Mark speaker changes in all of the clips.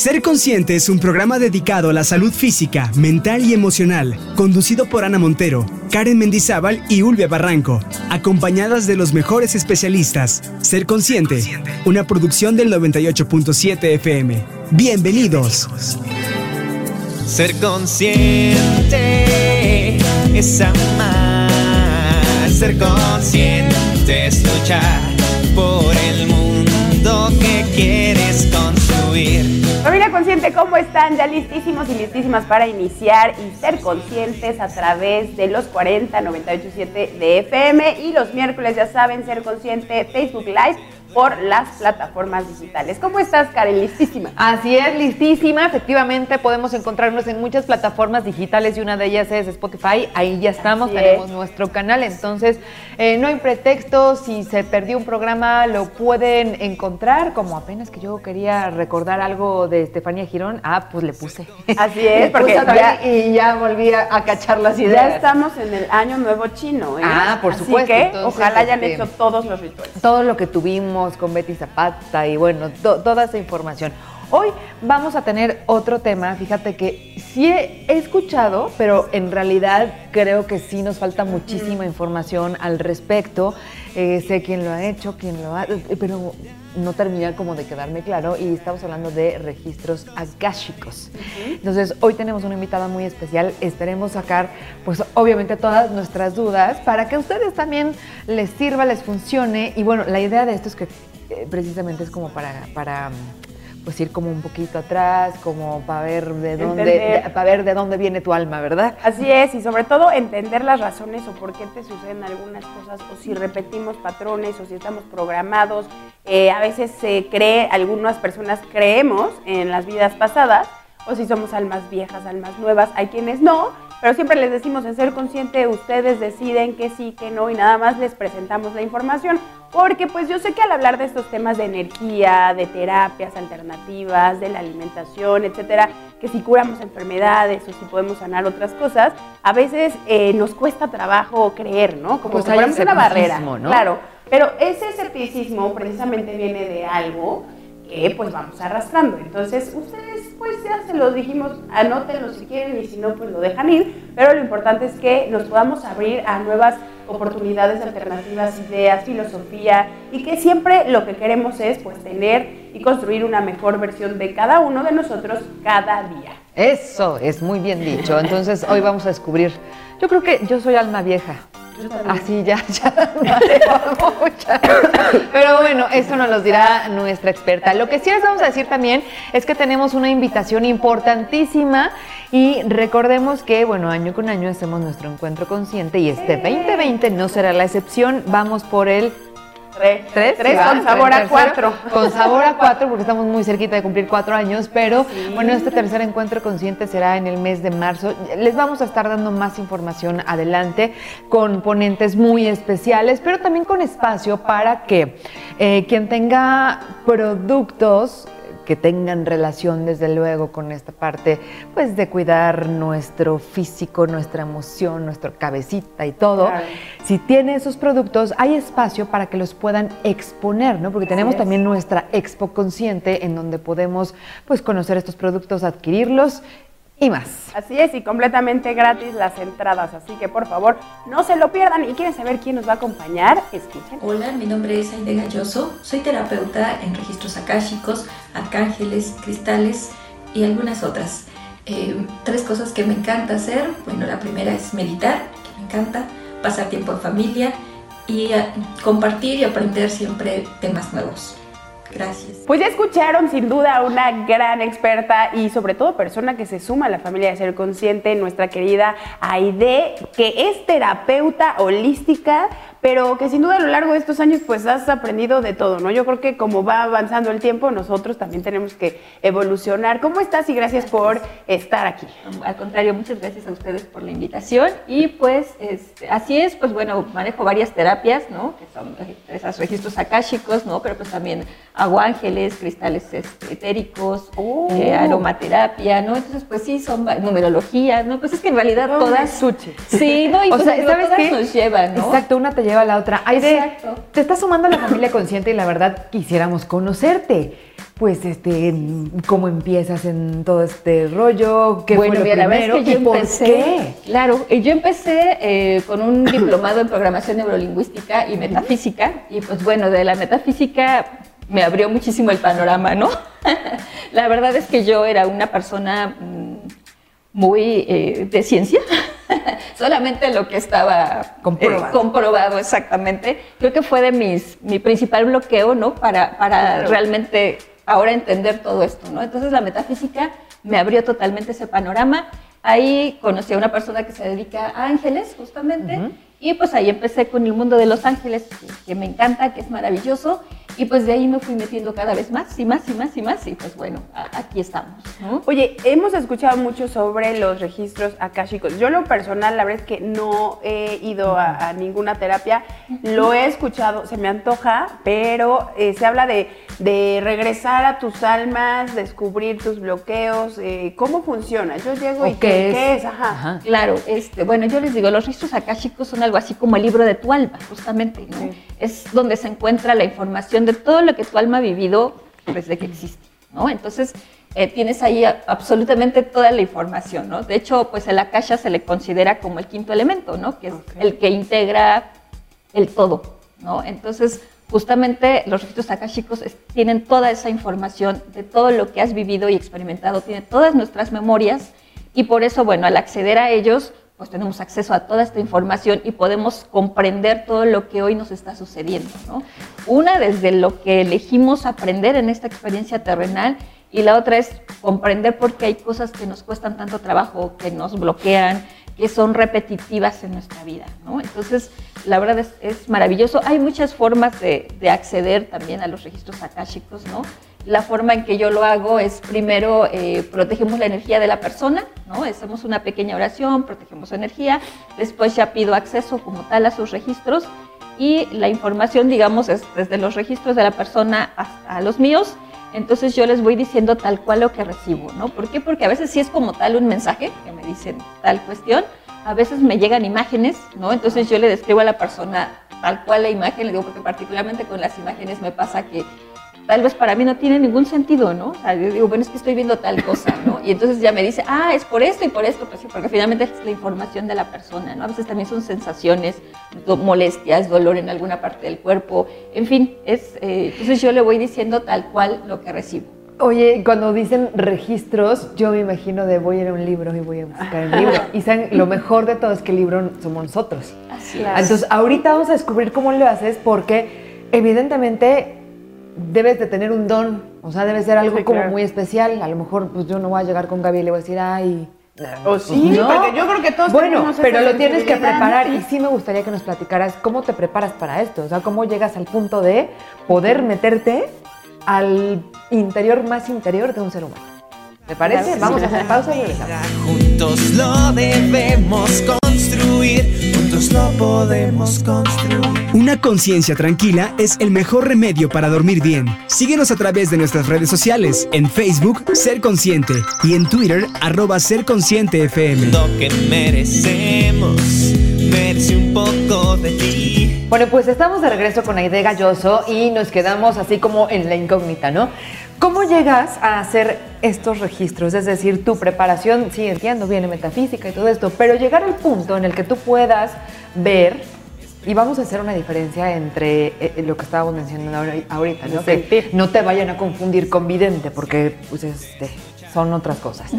Speaker 1: Ser Consciente es un programa dedicado a la salud física, mental y emocional, conducido por Ana Montero, Karen Mendizábal y Ulvia Barranco, acompañadas de los mejores especialistas. Ser Consciente, una producción del 98.7 FM. Bienvenidos.
Speaker 2: Ser consciente es amar, ser consciente es luchar por el mundo que quieres construir.
Speaker 3: Consciente, ¿cómo están? Ya listísimos y listísimas para iniciar y ser conscientes a través de los 40 987 de FM y los miércoles, ya saben, ser consciente Facebook Live por las plataformas digitales. ¿Cómo estás, Karen? Listísima.
Speaker 4: Así es, listísima. Efectivamente, podemos encontrarnos en muchas plataformas digitales y una de ellas es Spotify. Ahí ya estamos, tenemos nuestro canal. Entonces, eh, no hay pretexto. Si se perdió un programa, lo pueden encontrar. Como apenas que yo quería recordar algo de Estefanía Girón, ah, pues le puse.
Speaker 3: Así es, porque ya,
Speaker 4: y ya volví a, cachar las ideas.
Speaker 3: Ya estamos en el Año Nuevo Chino. ¿eh?
Speaker 4: Ah, por
Speaker 3: Así
Speaker 4: supuesto.
Speaker 3: Que, ojalá hayan este, hecho todos los rituales.
Speaker 4: Todo lo que tuvimos con Betty Zapata y bueno, toda esa información. Hoy vamos a tener otro tema, fíjate que sí he, escuchado, pero en realidad creo que sí nos falta muchísima información al respecto. Eh, sé quién lo ha hecho, quién lo ha... pero no termina como de quedarme claro y estamos hablando de registros akáshicos. Entonces, hoy tenemos una invitada muy especial, esperemos sacar pues obviamente todas nuestras dudas para que a ustedes también les sirva, les funcione y bueno, la idea de esto es que eh, precisamente es como para, para pues ir como un poquito atrás, como para ver de dónde, para ver de dónde viene tu alma, ¿verdad?
Speaker 3: Así es, y sobre todo entender las razones o por qué te suceden algunas cosas, o si repetimos patrones, o si estamos programados. Eh, a veces se cree, algunas personas creemos en las vidas pasadas, o si somos almas viejas, almas nuevas, hay quienes no, pero siempre les decimos en ser consciente, ustedes deciden que sí, que no, y nada más les presentamos la información porque pues yo sé que al hablar de estos temas de energía, de terapias alternativas, de la alimentación, etcétera, que si curamos enfermedades o si podemos sanar otras cosas, a veces eh, nos cuesta trabajo creer, ¿no? Como
Speaker 4: pues
Speaker 3: si fuéramos una barrera. ¿no? Claro, pero ese escepticismo precisamente viene de algo que pues vamos arrastrando. Entonces, ustedes pues ya se los dijimos, anótenlo si quieren y si no pues lo dejan ir, pero lo importante es que nos podamos abrir a nuevas oportunidades alternativas, ideas, filosofía y que siempre lo que queremos es pues tener y construir una mejor versión de cada uno de nosotros cada día.
Speaker 4: Eso es muy bien dicho. Entonces, hoy vamos a descubrir. Yo creo que yo soy alma vieja. Así ya, ya, Pero bueno, eso nos lo dirá nuestra experta. Lo que sí les vamos a decir también es que tenemos una invitación importantísima y recordemos que, bueno, año con año hacemos nuestro encuentro consciente y este 2020 no será la excepción. Vamos por el
Speaker 3: Tres, tres, con sabor a cuatro.
Speaker 4: Con sabor a cuatro, porque estamos muy cerquita de cumplir cuatro años, pero bueno, este tercer encuentro consciente será en el mes de marzo. Les vamos a estar dando más información adelante con ponentes muy especiales, pero también con espacio para que eh, quien tenga productos que tengan relación desde luego con esta parte pues de cuidar nuestro físico, nuestra emoción, nuestra cabecita y todo. Si tiene esos productos, hay espacio para que los puedan exponer, ¿no? Porque tenemos también nuestra expo consciente en donde podemos pues conocer estos productos, adquirirlos y más.
Speaker 3: Así es, y completamente gratis las entradas, así que por favor no se lo pierdan y quieren saber quién nos va a acompañar, escuchen.
Speaker 5: Hola, mi nombre es Aide Galloso, soy terapeuta en registros akáshicos, arcángeles, cristales y algunas otras. Eh, tres cosas que me encanta hacer, bueno, la primera es meditar, que me encanta, pasar tiempo en familia y eh, compartir y aprender siempre temas nuevos. Gracias.
Speaker 3: Pues ya escucharon sin duda una gran experta y sobre todo persona que se suma a la familia de Ser Consciente, nuestra querida Aide, que es terapeuta holística, pero que sin duda a lo largo de estos años pues has aprendido de todo, ¿no? Yo creo que como va avanzando el tiempo, nosotros también tenemos que evolucionar. ¿Cómo estás y gracias, por estar aquí?
Speaker 6: Al contrario, muchas gracias a ustedes por la invitación y pues este, así es, pues bueno, manejo varias terapias, ¿no? Que son esos registros akáshicos, ¿no? Pero pues también hago ángeles, cristales este, etéricos,
Speaker 3: Oh.
Speaker 6: eh, aromaterapia, ¿no? Entonces pues sí, son numerología, ¿no? Pues es que en realidad todas...
Speaker 3: suche.
Speaker 6: Sí, ¿no? Y
Speaker 4: O
Speaker 6: pues,
Speaker 4: sea, ¿sabes
Speaker 6: todas
Speaker 4: qué?
Speaker 6: nos llevan, ¿no?
Speaker 4: Exacto, una te lleva a la otra. Aide,
Speaker 6: Exacto.
Speaker 4: te estás sumando a la familia consciente y la verdad quisiéramos conocerte. Pues, este, ¿cómo empiezas en todo este rollo? ¿Qué
Speaker 6: bueno,
Speaker 4: fue lo
Speaker 6: mira, la
Speaker 4: primero?
Speaker 6: es que yo
Speaker 4: ¿Y por
Speaker 6: empecé,
Speaker 4: qué?
Speaker 6: claro, yo empecé eh, con un diplomado en programación neurolingüística y metafísica, y pues bueno, de la metafísica me abrió muchísimo el panorama, ¿no? la verdad es que yo era una persona mm, muy eh, de ciencia, solamente lo que estaba eh,
Speaker 4: Comprobado.
Speaker 6: comprobado exactamente. Creo que fue de mis, mi principal bloqueo, ¿no? Para, para realmente ahora entender todo esto, ¿no? Entonces la metafísica me abrió totalmente ese panorama. Ahí conocí a una persona que se dedica a ángeles, justamente, y pues ahí empecé con el mundo de los ángeles, que, que me encanta, que es maravilloso, y pues de ahí me fui metiendo cada vez más y más y más y más, y pues bueno, aquí estamos. ¿no?
Speaker 3: Oye, hemos escuchado mucho sobre los registros akáshicos. Yo lo personal, la verdad es que no he ido a, a ninguna terapia. Lo he escuchado, se me antoja, pero eh, se habla de, de regresar a tus almas, descubrir tus bloqueos. eh, ¿Cómo funciona? Yo llego y
Speaker 4: ¿O qué es?
Speaker 3: ¿qué es? Ajá.
Speaker 4: Ajá.
Speaker 6: Claro, este, bueno, yo les digo, los registros akáshicos son algo así como el libro de tu alma, justamente, ¿no?
Speaker 3: Sí.
Speaker 6: Es donde se encuentra la información de todo lo que tu alma ha vivido desde que existe, ¿no? Entonces, eh, tienes ahí a- absolutamente toda la información, ¿no? De hecho, pues el akasha se le considera como el quinto elemento, ¿no? Que es el que integra el todo, ¿no? Entonces, justamente los registros akáshicos es- tienen toda esa información de todo lo que has vivido y experimentado, tiene todas nuestras memorias y por eso, bueno, al acceder a ellos, pues tenemos acceso a toda esta información y podemos comprender todo lo que hoy nos está sucediendo, ¿no? Una desde lo que elegimos aprender en esta experiencia terrenal y la otra es comprender por qué hay cosas que nos cuestan tanto trabajo, que nos bloquean, que son repetitivas en nuestra vida, ¿no? Entonces, la verdad es, es maravilloso. Hay muchas formas de, de acceder también a los registros akáshicos, ¿no? La forma en que yo lo hago es primero eh, protegemos la energía de la persona, ¿no? Hacemos una pequeña oración, protegemos su energía, después ya pido acceso como tal a sus registros y la información, digamos, es desde los registros de la persona hasta los míos. Entonces yo les voy diciendo tal cual lo que recibo, ¿no? ¿Por qué? Porque a veces sí es como tal un mensaje que me dicen tal cuestión, a veces me llegan imágenes, ¿no? Entonces yo le describo a la persona tal cual la imagen, le digo porque particularmente con las imágenes me pasa que tal vez para mí no tiene ningún sentido, ¿no? O sea, yo digo, bueno, es que estoy viendo tal cosa, ¿no? Y entonces ya me dice, ah, es por esto y por esto, pues sí, porque finalmente es la información de la persona, ¿no? A veces también son sensaciones, do- molestias, dolor en alguna parte del cuerpo, en fin, es, eh, entonces yo le voy diciendo tal cual lo que recibo.
Speaker 4: Oye, cuando dicen registros, yo me imagino de voy a ir a un libro y voy a buscar el libro. Y saben, lo mejor de todo es que el libro somos nosotros.
Speaker 6: Así
Speaker 3: Claro.
Speaker 4: Entonces, ahorita vamos a descubrir cómo lo haces porque evidentemente debes de tener un don, o sea, debe ser algo
Speaker 3: Sí,
Speaker 4: como
Speaker 3: claro.
Speaker 4: muy especial. A lo mejor pues yo no voy a llegar con Gaby y le voy a decir, ay...
Speaker 3: O sí,
Speaker 4: no.
Speaker 3: porque yo creo que todos
Speaker 4: Bueno,
Speaker 3: tenemos esa
Speaker 4: pero lo tienes que preparar y sí me gustaría que nos platicaras cómo te preparas para esto, o sea, cómo llegas al punto de poder meterte al interior más interior de un ser humano. ¿Te parece? Vamos
Speaker 3: sí.
Speaker 4: a hacer pausa y regresamos.
Speaker 2: Juntos lo debemos construir, juntos lo podemos construir.
Speaker 1: Una conciencia tranquila es el mejor remedio para dormir bien. Síguenos a través de nuestras redes sociales, en Facebook, Ser Consciente, y en Twitter, arroba Ser Consciente FM.
Speaker 2: Lo que merecemos, merece un poco de ti.
Speaker 4: Bueno, pues estamos de regreso con Aide Galloso y nos quedamos así como en la incógnita, ¿no? ¿Cómo llegas a hacer estos registros? Es decir, tu preparación, sí, entiendo, viene metafísica y todo esto, pero llegar al punto en el que tú puedas ver, y vamos a hacer una diferencia entre eh, lo que estábamos mencionando ahori- ahorita, ¿no? Que no te vayan a confundir con vidente, porque pues, este, son otras cosas.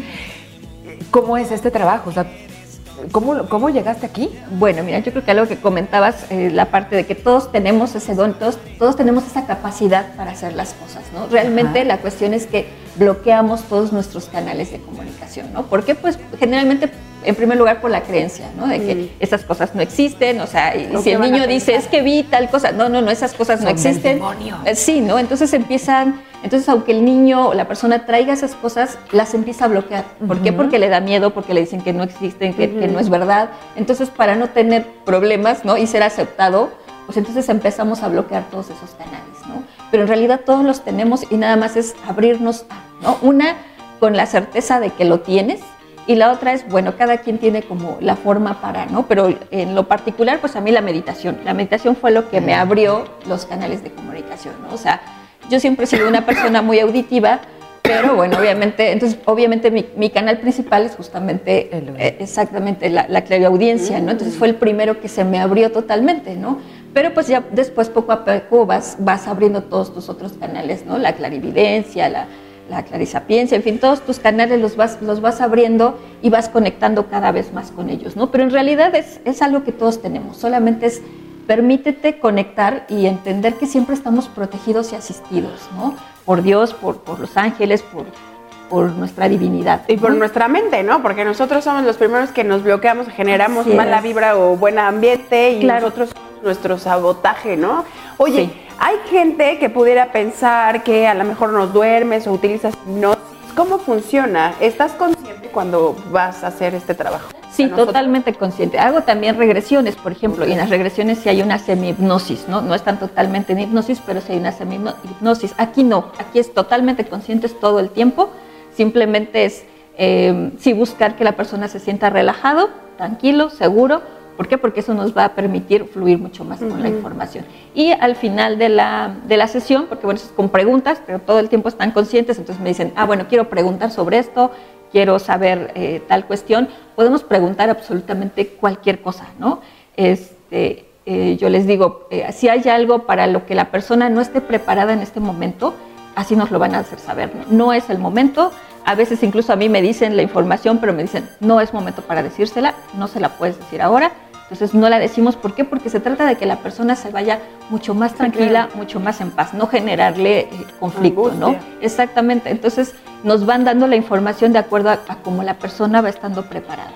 Speaker 4: ¿Cómo es este trabajo? O sea, ¿cómo, cómo llegaste aquí?
Speaker 6: Bueno, mira, yo creo que algo que comentabas, eh, la parte de que todos tenemos ese don, todos, todos tenemos esa capacidad para hacer las cosas, ¿no? Realmente
Speaker 4: Ajá.
Speaker 6: la cuestión es que bloqueamos todos nuestros canales de comunicación, ¿no? ¿Por qué? Pues generalmente, en primer lugar, por la creencia, ¿no? De que esas cosas no existen, o sea, y
Speaker 3: ¿O
Speaker 6: si el niño dice, es que vi tal cosa, no, no, no, esas cosas no
Speaker 4: del
Speaker 6: existen.
Speaker 4: demonio.
Speaker 6: Eh, Sí, ¿no? Entonces empiezan, entonces aunque el niño o la persona traiga esas cosas, las empieza a bloquear. ¿Por qué?
Speaker 4: Ujú.
Speaker 6: Porque le da miedo, porque le dicen que no existen, que, que
Speaker 3: Ujú.
Speaker 6: no es verdad. Entonces, para no tener problemas, ¿no? Y ser aceptado, pues entonces empezamos a bloquear todos esos canales, ¿no? Pero en realidad todos los tenemos y nada más es abrirnos, a, ¿no? Una, con la certeza de que lo tienes y la otra es, bueno, cada quien tiene como la forma para, ¿no? Pero en lo particular, pues a mí la meditación. La meditación fue lo que me abrió los canales de comunicación, ¿no? O sea, yo siempre he sido una persona muy auditiva, pero bueno, obviamente, entonces, obviamente mi, canal principal es justamente, eh, exactamente, la, la clariaudiencia, ¿no? Entonces fue el primero que se me abrió totalmente, ¿no? Pero pues ya después, poco a poco, vas, vas abriendo todos tus otros canales, ¿no? La clarividencia, la, la clarisapiencia, en fin, todos tus canales los vas, los vas abriendo y vas conectando cada vez más con ellos, ¿no? Pero en realidad es, es algo que todos tenemos, solamente es permítete conectar y entender que siempre estamos protegidos y asistidos, ¿no? Por Dios, por, por los ángeles, por, por nuestra divinidad.
Speaker 3: Y por nuestra mente, ¿no? Porque nosotros somos los primeros que nos bloqueamos, generamos mala vibra o buen ambiente y nosotros nuestro sabotaje, ¿no? Oye, hay gente que pudiera pensar que a lo mejor no duermes o utilizas hipnosis. ¿Cómo funciona? ¿Estás consciente cuando vas a hacer este trabajo?
Speaker 6: Sí, totalmente consciente. Hago también regresiones, por ejemplo, y en las regresiones sí hay una semi-hipnosis, ¿no? No están totalmente en hipnosis, pero sí hay una semi-hipnosis. Aquí no, aquí es totalmente conscientes todo el tiempo. Simplemente es eh, sí buscar que la persona se sienta relajado, tranquilo, seguro, ¿Por qué? Porque eso nos va a permitir fluir mucho más con la información. Y al final de la, de la sesión, porque bueno, es con preguntas, pero todo el tiempo están conscientes, entonces me dicen, ah, bueno, quiero preguntar sobre esto, quiero saber eh, tal cuestión, podemos preguntar absolutamente cualquier cosa, ¿no? Este, eh, yo les digo, eh, si hay algo para lo que la persona no esté preparada en este momento, así nos lo van a hacer saber. No es el momento, a veces incluso a mí me dicen la información, pero me dicen, no es momento para decírsela, no se la puedes decir ahora. Entonces no la decimos, ¿por qué? Porque se trata de que la persona se vaya mucho más tranquila, mucho más en paz, no generarle eh, conflicto, ¿no? Exactamente. Entonces nos van dando la información de acuerdo a, cómo la persona va estando preparada.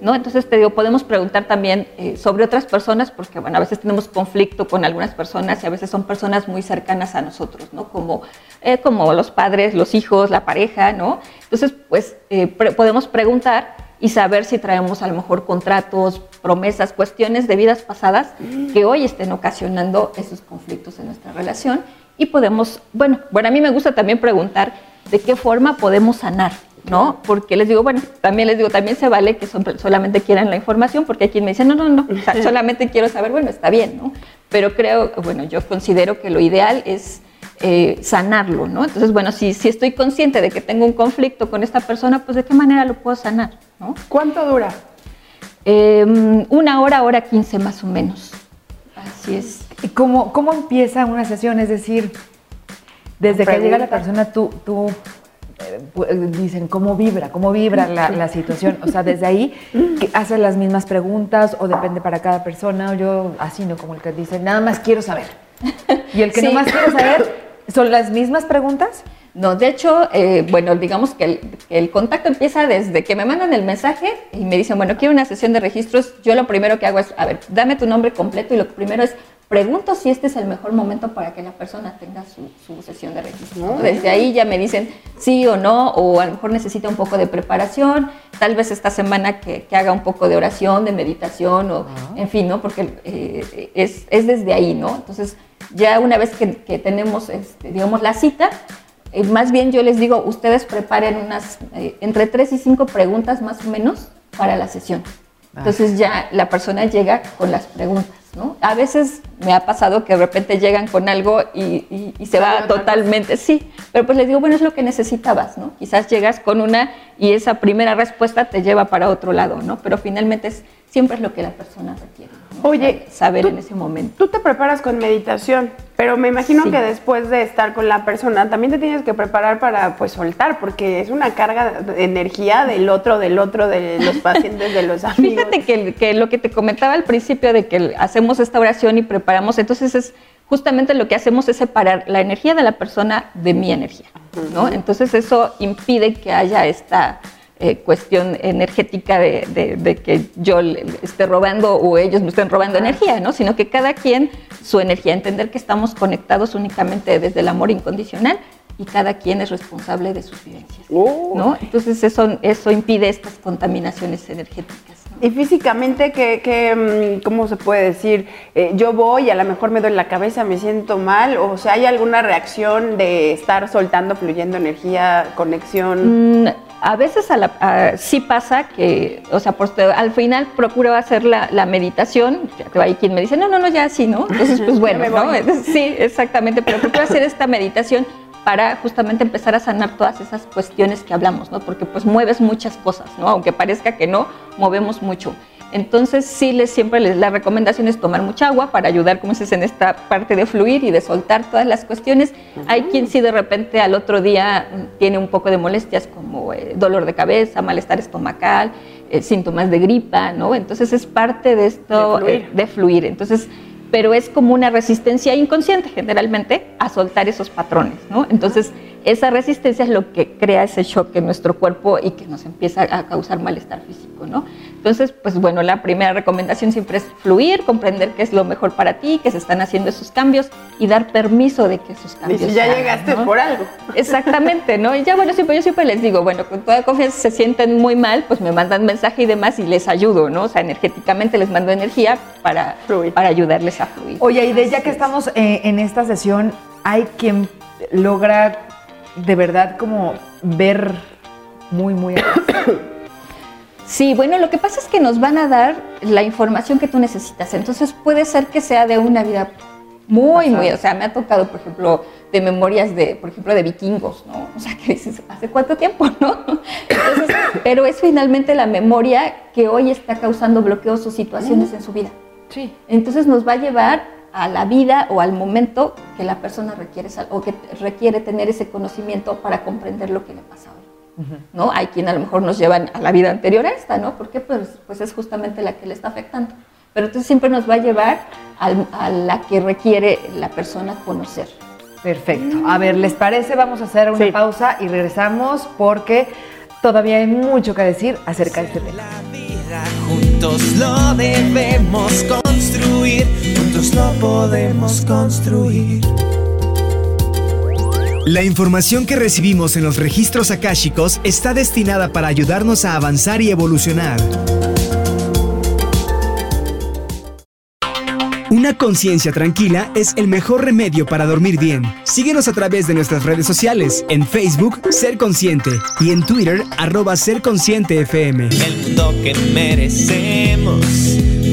Speaker 6: ¿No? Entonces te digo, podemos preguntar también eh, sobre otras personas, porque bueno, a veces tenemos conflicto con algunas personas y a veces son personas muy cercanas a nosotros, ¿no? Como eh, como los padres, los hijos, la pareja, ¿no? Entonces, pues eh, podemos preguntar y saber si traemos a lo mejor contratos, promesas, cuestiones de vidas pasadas que hoy estén ocasionando esos conflictos en nuestra relación. Y podemos, bueno, bueno, a mí me gusta también preguntar de qué forma podemos sanar, ¿no? Porque les digo, bueno, también les digo, también se vale que solamente quieran la información, porque hay quien me dice, no, no, no, solamente quiero saber, bueno, está bien, ¿no? Pero creo, bueno, yo considero que lo ideal es eh, sanarlo, ¿no? Entonces, bueno, si, si estoy consciente de que tengo un conflicto con esta persona, pues de qué manera lo puedo sanar, ¿no?
Speaker 3: ¿Cuánto dura?
Speaker 6: Em, una hora, hora quince más o menos. Así es.
Speaker 4: ¿Y cómo, cómo empieza una sesión? Es decir, desde que llega la persona, tú, tú eh, dicen cómo vibra, cómo vibra la, la, situación. O sea, desde ahí haces las mismas preguntas o depende para cada persona. O yo así, ¿no? Como el que dice, nada más quiero saber. Y el que no más quiero saber ¿Son las mismas preguntas?
Speaker 6: No, de hecho, eh, bueno, digamos que el, contacto empieza desde que me mandan el mensaje y me dicen, bueno, quiero una sesión de registros. Yo lo primero que hago es, a ver, dame tu nombre completo y lo primero es, pregunto si este es el mejor momento para que la persona tenga su, sesión de registro. Desde ahí ya me dicen sí o no, o a lo mejor necesita un poco de preparación, tal vez esta semana que, haga un poco de oración, de meditación, o en fin, ¿no? Porque eh, es, es desde ahí, ¿no? Entonces, ya una vez que, tenemos, este, digamos, la cita, eh, más bien yo les digo, ustedes preparen unas eh, entre tres y cinco preguntas más o menos para la sesión. Ah. Entonces ya la persona llega con las preguntas. ¿no? A veces me ha pasado que de repente llegan con algo y, se va totalmente, sí, pero pues les digo, bueno, es lo que necesitabas, ¿no? Quizás llegas con una y esa primera respuesta te lleva para otro lado, ¿no? Pero finalmente es, siempre es lo que la persona requiere.
Speaker 3: Oye,
Speaker 6: saber en ese momento.
Speaker 3: Tú te preparas con meditación, pero me imagino que después de estar con la persona también te tienes que preparar para pues soltar, porque es una carga de energía del otro, del otro, de los pacientes, de los amigos.
Speaker 6: Fíjate que, que lo que te comentaba al principio de que hacemos esta oración y preparamos, entonces es justamente lo que hacemos es separar la energía de la persona de mi energía, ¿no? Entonces eso impide que haya esta eh, cuestión energética de, que yo esté robando o ellos me estén robando energía, ¿no? Sino que cada quien su energía, entender que estamos conectados únicamente desde el amor incondicional y cada quien es responsable de sus vivencias, oh. ¿no? Entonces eso, eso impide estas contaminaciones energéticas.
Speaker 3: Y físicamente, ¿qué, mm, cómo se puede decir? Eh, yo voy, a lo mejor me duele la cabeza, me siento mal, o sea, ¿hay alguna reacción de estar soltando, fluyendo energía, conexión?
Speaker 6: Mm, A veces a la- a- sí pasa que, o sea, pues, te- al final procuro hacer la, la meditación, ya te va ahí quien me dice, no, no, no, ya sí, ¿no? Entonces, pues bueno, ¿no? Sí, exactamente, pero procuro hacer esta meditación para justamente empezar a sanar todas esas cuestiones que hablamos, ¿no? Porque pues mueves muchas cosas, ¿no? Aunque parezca que no, movemos mucho. Entonces sí les siempre les, la recomendación es tomar mucha agua para ayudar, como dices, en esta parte de fluir y de soltar todas las cuestiones. Hay quien sí de repente al otro día mm, tiene un poco de molestias como eh, dolor de cabeza, malestar estomacal, eh, síntomas de gripa, ¿no? Entonces es parte de esto
Speaker 3: De fluir.
Speaker 6: eh, de fluir. Entonces, pero es como una resistencia inconsciente generalmente a soltar esos patrones, ¿no? Entonces, esa resistencia es lo que crea ese shock en nuestro cuerpo y que nos empieza a causar malestar físico, ¿no? Entonces, pues bueno, la primera recomendación siempre es fluir, comprender qué es lo mejor para ti, que se están haciendo esos cambios y dar permiso de que esos
Speaker 3: Y
Speaker 6: cambios
Speaker 3: si
Speaker 6: se
Speaker 3: ya
Speaker 6: hagan,
Speaker 3: llegaste
Speaker 6: ¿no?
Speaker 3: por algo.
Speaker 6: Exactamente, ¿no? Y ya bueno, siempre, yo siempre les digo, bueno, con toda confianza se sienten muy mal, pues me mandan mensaje y demás y les ayudo, ¿no? O sea, energéticamente les mando energía para,
Speaker 3: Fluir.
Speaker 6: para ayudarles a fluir.
Speaker 4: Oye, y de ya que estamos eh, en esta sesión, hay quien logra de verdad como ver muy, muy...
Speaker 6: Sí, bueno, lo que pasa es que nos van a dar la información que tú necesitas. Entonces puede ser que sea de una vida muy, muy, o sea, me ha tocado, por ejemplo, de memorias de, por ejemplo, de vikingos, ¿no? O sea, que dices, ¿hace cuánto tiempo, no? Entonces, pero es finalmente la memoria que hoy está causando bloqueos o situaciones en su vida.
Speaker 4: Sí.
Speaker 6: Entonces nos va a llevar a la vida o al momento que la persona requiere o que requiere tener ese conocimiento para comprender lo que le pasa hoy. ¿No? Hay quien a lo mejor nos llevan a la vida anterior a esta, ¿no? Porque pues, pues es justamente la que le está afectando. Pero entonces siempre nos va a llevar al- a la que requiere la persona conocer.
Speaker 4: Perfecto. A ver, ¿les parece? Vamos a hacer una
Speaker 3: Sí.
Speaker 4: pausa y regresamos porque todavía hay mucho que decir acerca de este tema.
Speaker 2: La vida juntos lo debemos construir, juntos lo podemos construir.
Speaker 1: La información que recibimos en los registros akáshicos está destinada para ayudarnos a avanzar y evolucionar. Una conciencia tranquila es el mejor remedio para dormir bien. Síguenos a través de nuestras redes sociales, en Facebook Ser Consciente y en Twitter arroba Ser Consciente.
Speaker 2: El mundo merecemos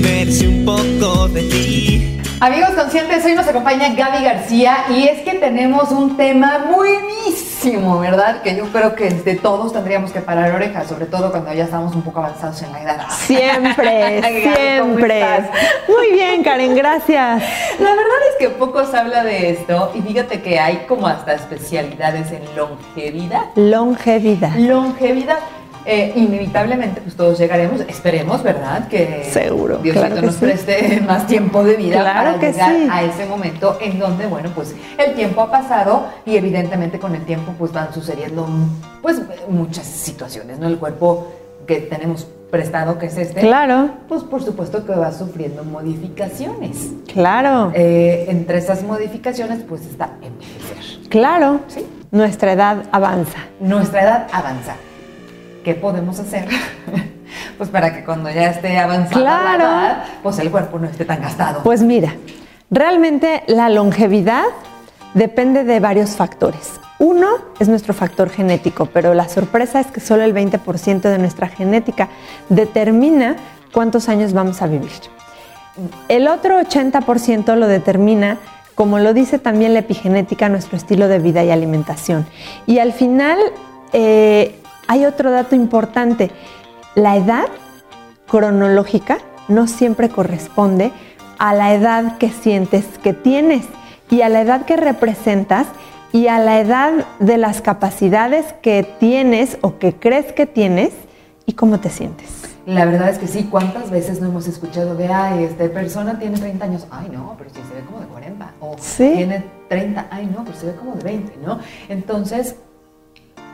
Speaker 2: merece un poco de ti.
Speaker 4: Amigos conscientes, hoy nos acompaña Gaby García y es que tenemos un tema buenísimo, ¿verdad? Que yo creo que de todos tendríamos que parar orejas, sobre todo cuando ya estamos un poco avanzados en la edad.
Speaker 7: Siempre,
Speaker 4: Ay, Gaby, ¿cómo
Speaker 7: siempre. Muy bien, Karen, gracias.
Speaker 4: La verdad es que poco se habla de esto y fíjate que hay como hasta especialidades en longevidad.
Speaker 7: Longevidad.
Speaker 4: Longevidad. Eh, inevitablemente, pues todos llegaremos, esperemos, ¿verdad? Que
Speaker 7: Seguro,
Speaker 4: Diosito
Speaker 7: claro que
Speaker 4: nos
Speaker 7: sí.
Speaker 4: preste más tiempo de vida
Speaker 7: Claro
Speaker 4: para
Speaker 7: que
Speaker 4: llegar
Speaker 7: sí.
Speaker 4: a ese momento en donde, bueno, pues el tiempo ha pasado y evidentemente con el tiempo pues van sucediendo pues muchas situaciones, ¿no? El cuerpo que tenemos prestado, que es este,
Speaker 7: Claro,
Speaker 4: pues por supuesto que va sufriendo modificaciones.
Speaker 7: claro,
Speaker 4: Eh, entre esas modificaciones pues está envejecer.
Speaker 7: claro.
Speaker 4: ¿sí?
Speaker 7: Nuestra edad avanza.
Speaker 4: nuestra edad avanza. ¿Qué podemos hacer? pues para que cuando ya esté avanzada
Speaker 7: Claro.
Speaker 4: la edad, pues el cuerpo no esté tan gastado.
Speaker 7: Pues mira, realmente la longevidad depende de varios factores. Uno es nuestro factor genético, pero la sorpresa es que solo el 20% de nuestra genética determina cuántos años vamos a vivir. El otro 80% lo determina, como lo dice también la epigenética, nuestro estilo de vida y alimentación. Y al final eh, hay otro dato importante. La edad cronológica no siempre corresponde a la edad que sientes que tienes y a la edad que representas y a la edad de las capacidades que tienes o que crees que tienes y cómo te sientes.
Speaker 4: La verdad es que sí, ¿cuántas veces no hemos escuchado de, ay, esta persona tiene 30 años? Ay, no, pero sí se ve como de 40. O
Speaker 7: Sí.
Speaker 4: tiene 30, ay, no, pero se ve como de 20, ¿no? Entonces,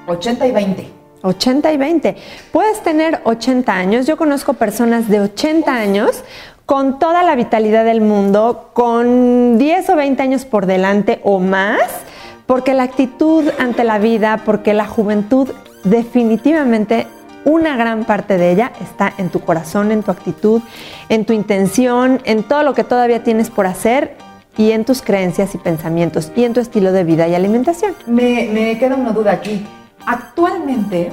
Speaker 4: 80 y 20.
Speaker 7: 80 y 20. Puedes tener 80 años. Yo conozco personas de 80 años con toda la vitalidad del mundo, con 10 o 20 años por delante o más, porque la actitud ante la vida, porque la juventud definitivamente una gran parte de ella está en tu corazón, en tu actitud, en tu intención, en todo lo que todavía tienes por hacer y en tus creencias y pensamientos y en tu estilo de vida y alimentación.
Speaker 4: Me, me queda una duda aquí. Actualmente,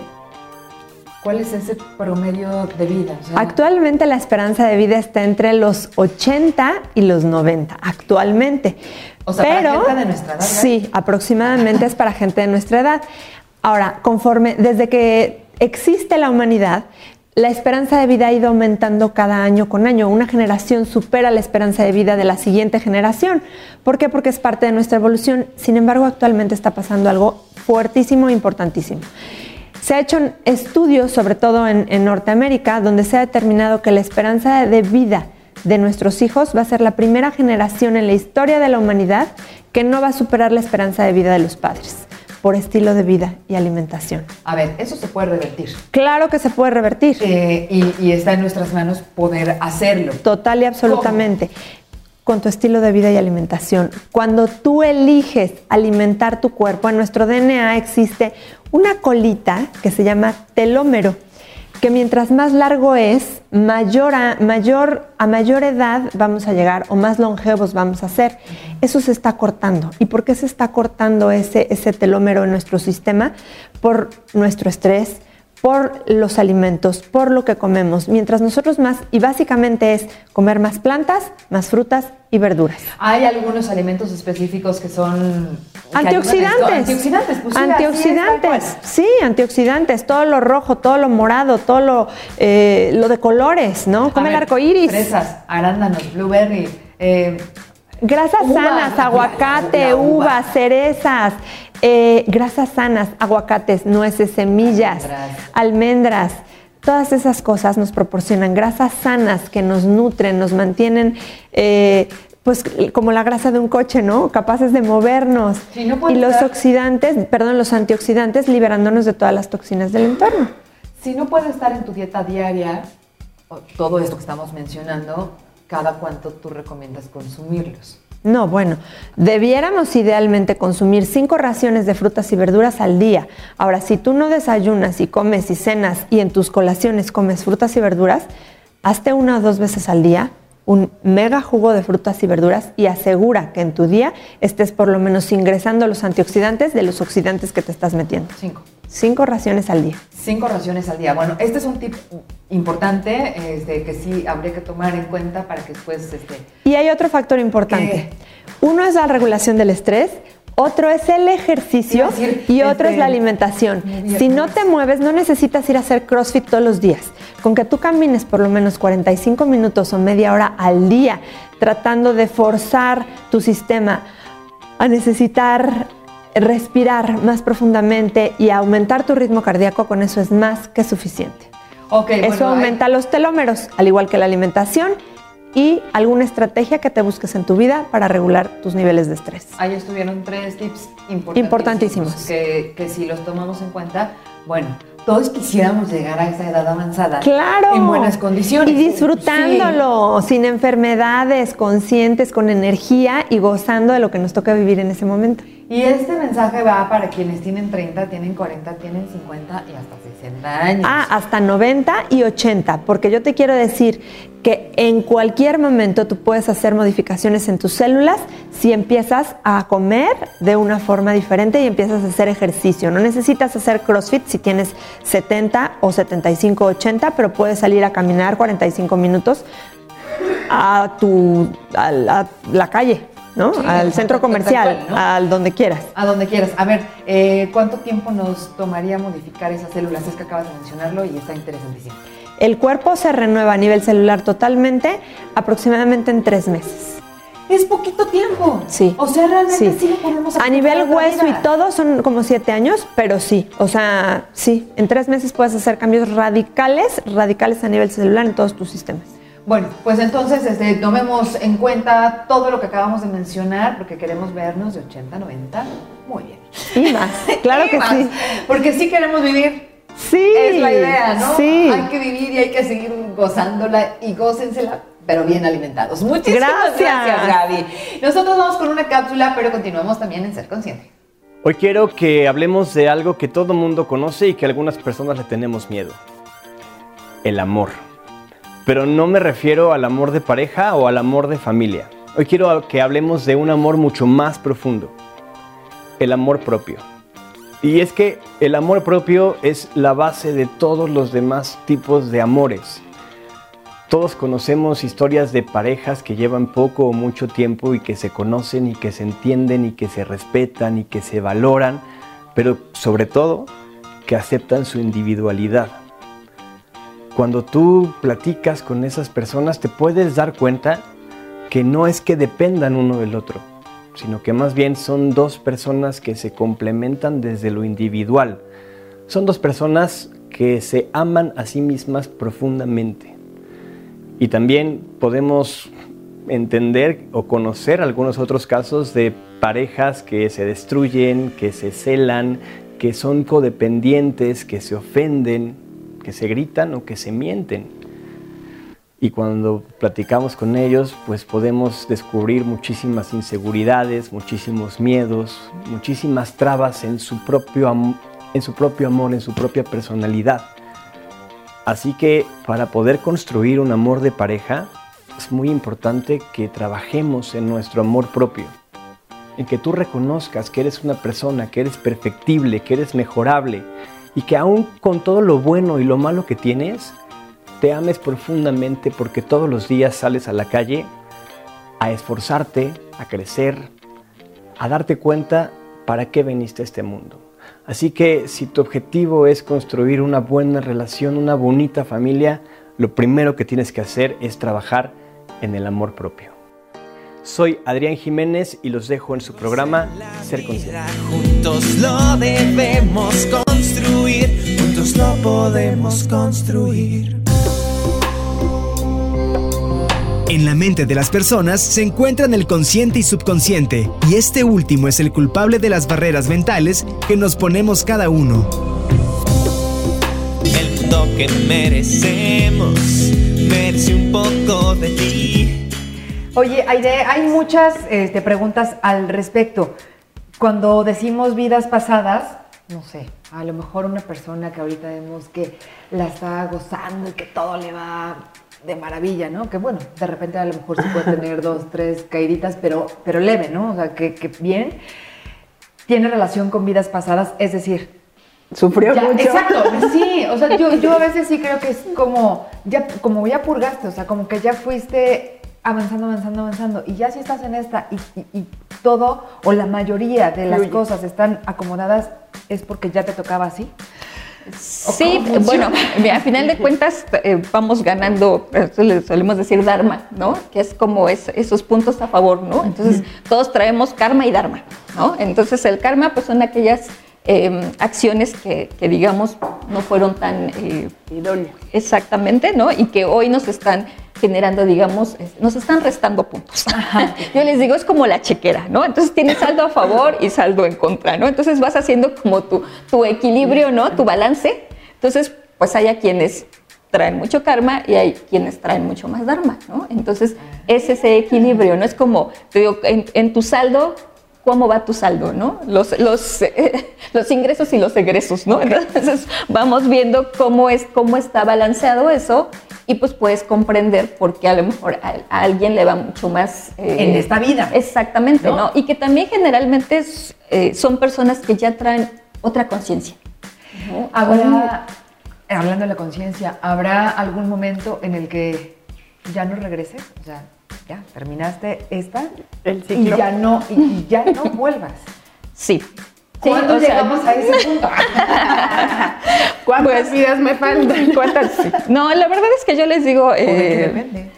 Speaker 4: ¿Cuál es ese promedio de vida? O sea,
Speaker 7: Actualmente la esperanza de vida está entre los 80 y los 90, actualmente.
Speaker 4: O sea, para gente de nuestra edad, ¿verdad?
Speaker 7: Sí, aproximadamente es para gente de nuestra edad. Ahora, conforme, desde que existe la humanidad, la esperanza de vida ha ido aumentando cada año con año. Una generación supera la esperanza de vida de la siguiente generación. ¿Por qué? Porque es parte de nuestra evolución. Sin embargo, actualmente está pasando algo fuertísimo e importantísimo. Se ha hecho estudios, sobre todo en, en Norteamérica, donde se ha determinado que la esperanza de vida de nuestros hijos va a ser la primera generación en la historia de la humanidad que no va a superar la esperanza de vida de los padres por estilo de vida y alimentación.
Speaker 4: A ver, eso se puede revertir.
Speaker 7: Claro que se puede revertir.
Speaker 4: Eh, y, y está en nuestras manos poder hacerlo.
Speaker 7: Total y absolutamente. Con tu estilo de vida y alimentación. Cuando tú eliges alimentar tu cuerpo, en nuestro DNA existe una colita que se llama telómero, que mientras más largo es, mayor a, mayor, a mayor edad vamos a llegar o más longevos vamos a ser. Eso se está cortando. ¿Y por qué se está cortando ese, ese telómero en nuestro sistema? Por nuestro estrés, por los alimentos, por lo que comemos. Mientras nosotros más, y básicamente es comer más plantas, más frutas y verduras.
Speaker 4: Hay algunos alimentos específicos que son... que
Speaker 7: Antioxidantes.
Speaker 4: Antioxidantes. Pues es,
Speaker 7: antioxidantes. Sí, antioxidantes. Todo lo rojo, todo lo morado, todo lo, eh, lo de colores, ¿no? Come el arco iris.
Speaker 4: Fresas, arándanos, blueberry. eh,
Speaker 7: Grasas
Speaker 4: Uva,
Speaker 7: sanas, aguacate,
Speaker 4: la uva.
Speaker 7: uvas, cerezas, eh, grasas sanas, aguacates, nueces, semillas,
Speaker 4: Almendras.
Speaker 7: almendras. Todas esas cosas nos proporcionan grasas sanas que nos nutren, nos mantienen, eh, pues como la grasa de un coche, ¿no? Capaces de movernos.
Speaker 4: Sí, no
Speaker 7: y los
Speaker 4: estar-
Speaker 7: oxidantes, perdón, los antioxidantes liberándonos de todas las toxinas del entorno.
Speaker 4: Si no puede estar en tu dieta diaria, todo esto que estamos mencionando, ¿cada cuánto tú recomiendas consumirlos?
Speaker 7: No, bueno, debiéramos idealmente consumir cinco raciones de frutas y verduras al día. Ahora, si tú no desayunas y comes y cenas y en tus colaciones comes frutas y verduras, hazte una o dos veces al día un mega jugo de frutas y verduras y asegura que en tu día estés por lo menos ingresando los antioxidantes de los oxidantes que te estás metiendo.
Speaker 4: Cinco.
Speaker 7: Cinco raciones al día.
Speaker 4: Cinco raciones al día. Bueno, este es un tip importante este, que sí habría que tomar en cuenta para que después... Este,
Speaker 7: Y hay otro factor importante. Uno es la regulación del estrés, otro es el ejercicio
Speaker 4: decir,
Speaker 7: y otro
Speaker 4: este,
Speaker 7: es la alimentación. Si no te mueves, no necesitas ir a hacer CrossFit todos los días. Con que tú camines por lo menos 45 minutos o media hora al día, tratando de forzar tu sistema a necesitar respirar más profundamente y aumentar tu ritmo cardíaco, con eso es más que suficiente.
Speaker 4: ok,
Speaker 7: Eso
Speaker 4: bueno, hay-
Speaker 7: aumenta los telómeros, al igual que la alimentación y alguna estrategia que te busques en tu vida para regular tus niveles de estrés.
Speaker 4: Ahí estuvieron tres tips importantísimos.
Speaker 7: Importantísimos.
Speaker 4: Que, que si los tomamos en cuenta, bueno, todos quisiéramos llegar a esa edad avanzada.
Speaker 7: Claro.
Speaker 4: En buenas condiciones.
Speaker 7: Y disfrutándolo, sin enfermedades, conscientes, con energía y gozando de lo que nos toca vivir en ese momento.
Speaker 4: Y este mensaje va para quienes tienen 30, tienen 40, tienen 50 y hasta 60 años.
Speaker 7: Ah, hasta 90 y 80, porque yo te quiero decir que en cualquier momento tú puedes hacer modificaciones en tus células si empiezas a comer de una forma diferente y empiezas a hacer ejercicio. No necesitas hacer CrossFit si tienes 70 o 75, 80, pero puedes salir a caminar 45 minutos a tu a la, la calle, ¿no?
Speaker 4: Sí,
Speaker 7: al centro comercial,
Speaker 4: cual, ¿no?
Speaker 7: al donde quieras.
Speaker 4: A donde quieras. A ver, eh, ¿cuánto tiempo nos tomaría modificar esas células? Es que acabas de mencionarlo y está interesantísimo.
Speaker 7: El cuerpo se renueva a nivel celular totalmente aproximadamente en tres meses.
Speaker 4: Es poquito tiempo.
Speaker 7: Sí.
Speaker 4: O sea, realmente sí,
Speaker 7: Sí.
Speaker 4: lo podemos
Speaker 7: A nivel hueso y todo son como siete años, pero sí, o sea, sí, en tres meses puedes hacer cambios radicales, radicales a nivel celular en todos tus sistemas.
Speaker 4: Bueno, pues entonces este, tomemos en cuenta todo lo que acabamos de mencionar, porque queremos vernos de 80, 90. Muy bien.
Speaker 7: Y más, claro
Speaker 4: Y
Speaker 7: que
Speaker 4: más,
Speaker 7: sí.
Speaker 4: Porque sí queremos vivir.
Speaker 7: Sí.
Speaker 4: Es la idea, ¿no?
Speaker 7: Sí.
Speaker 4: Hay que vivir y hay que seguir gozándola y gócensela, pero bien alimentados. Muchísimas
Speaker 7: Gracias.
Speaker 4: gracias, Gaby. Nosotros vamos con una cápsula, pero continuamos también en Ser Consciente.
Speaker 8: Hoy quiero que hablemos de algo que todo mundo conoce y que algunas personas le tenemos miedo. El amor. Pero no me refiero al amor de pareja o al amor de familia. Hoy quiero que hablemos de un amor mucho más profundo. El amor propio. Y es que el amor propio es la base de todos los demás tipos de amores. Todos conocemos historias de parejas que llevan poco o mucho tiempo y que se conocen y que se entienden y que se respetan y que se valoran, pero sobre todo que aceptan su individualidad. Cuando tú platicas con esas personas te puedes dar cuenta que no es que dependan uno del otro, sino que más bien son dos personas que se complementan desde lo individual. Son dos personas que se aman a sí mismas profundamente. Y también podemos entender o conocer algunos otros casos de parejas que se destruyen, que se celan, que son codependientes, que se ofenden, que se gritan o que se mienten. Y cuando platicamos con ellos, pues podemos descubrir muchísimas inseguridades, muchísimos miedos, muchísimas trabas en su propio, en su propio amor, en su propia personalidad. Así que para poder construir un amor de pareja, es muy importante que trabajemos en nuestro amor propio, en que tú reconozcas que eres una persona, que eres perfectible, que eres mejorable y que aún con todo lo bueno y lo malo que tienes, te ames profundamente porque todos los días sales a la calle a esforzarte, a crecer, a darte cuenta para qué veniste a este mundo. Así que si tu objetivo es construir una buena relación, una bonita familia, lo primero que tienes que hacer es trabajar en el amor propio. Soy Adrián Jiménez y los dejo en su programa Ser Consciente.
Speaker 2: Juntos lo podemos construir.
Speaker 1: En la mente de las personas se encuentran el consciente y subconsciente, y este último es el culpable de las barreras mentales que nos ponemos cada uno.
Speaker 2: El mundo que merecemos merece un poco de ti.
Speaker 4: Oye, Aide, hay muchas este, preguntas al respecto. Cuando decimos vidas pasadas, no sé, a lo mejor una persona que ahorita vemos que la está gozando y que todo le va de maravilla, ¿no? Que bueno, de repente a lo mejor sí puede tener dos, tres caíditas, pero, pero leve, ¿no? O sea, que, que bien. Tiene relación con vidas pasadas, es decir,
Speaker 3: Sufrió
Speaker 4: ya-
Speaker 3: mucho.
Speaker 4: Exacto, sí, o sea, yo, yo a veces sí creo que es como ya, como ya purgaste, o sea, como que ya fuiste avanzando, avanzando, avanzando, y ya si estás en esta y, y- y todo o la mayoría de las cosas están acomodadas, es porque ya te tocaba así.
Speaker 6: Sí, bueno, a final de cuentas eh, vamos ganando, le solemos decir Dharma, ¿no? Que es como es- esos puntos a favor, ¿no? Entonces todos traemos karma y Dharma, ¿no? Entonces el karma pues son aquellas eh, acciones que, que, digamos no fueron tan eh,
Speaker 3: Idóneo.
Speaker 6: exactamente, ¿no? Y que hoy nos están generando, digamos, nos están restando puntos. Yo les digo, es como la chequera, ¿no? Entonces tienes saldo a favor y saldo en contra, ¿no? Entonces vas haciendo como tu, tu equilibrio, ¿no? Tu balance. Entonces, pues hay a quienes traen mucho karma y hay quienes traen mucho más dharma, ¿no? Entonces, es ese equilibrio, ¿no? Es como, te digo, en, en tu saldo, ¿cómo va tu saldo, no? Los, los, eh, los ingresos y los egresos, ¿no? Entonces, vamos viendo cómo, es, cómo está balanceado eso y pues puedes comprender por qué a lo mejor a, a alguien le va mucho más... eh,
Speaker 4: En esta vida.
Speaker 6: Exactamente,
Speaker 4: ¿No?
Speaker 6: ¿no? Y que también generalmente es, eh, son personas que ya traen otra conciencia. ¿no?
Speaker 4: Habrá, hablando de la conciencia, ¿habrá algún momento en el que ya no regreses? O sea, ya terminaste esta
Speaker 3: El
Speaker 4: y ya no, y, y ya no vuelvas.
Speaker 6: Sí. Sí,
Speaker 4: ¿Cuándo
Speaker 6: sea,
Speaker 4: llegamos a ese punto?
Speaker 3: ¿Cuántas
Speaker 6: Pues-
Speaker 3: vidas me faltan?
Speaker 6: ¿Cuántas? No, la verdad es que yo les digo,
Speaker 4: ¿O de qué
Speaker 6: eh,
Speaker 4: depende?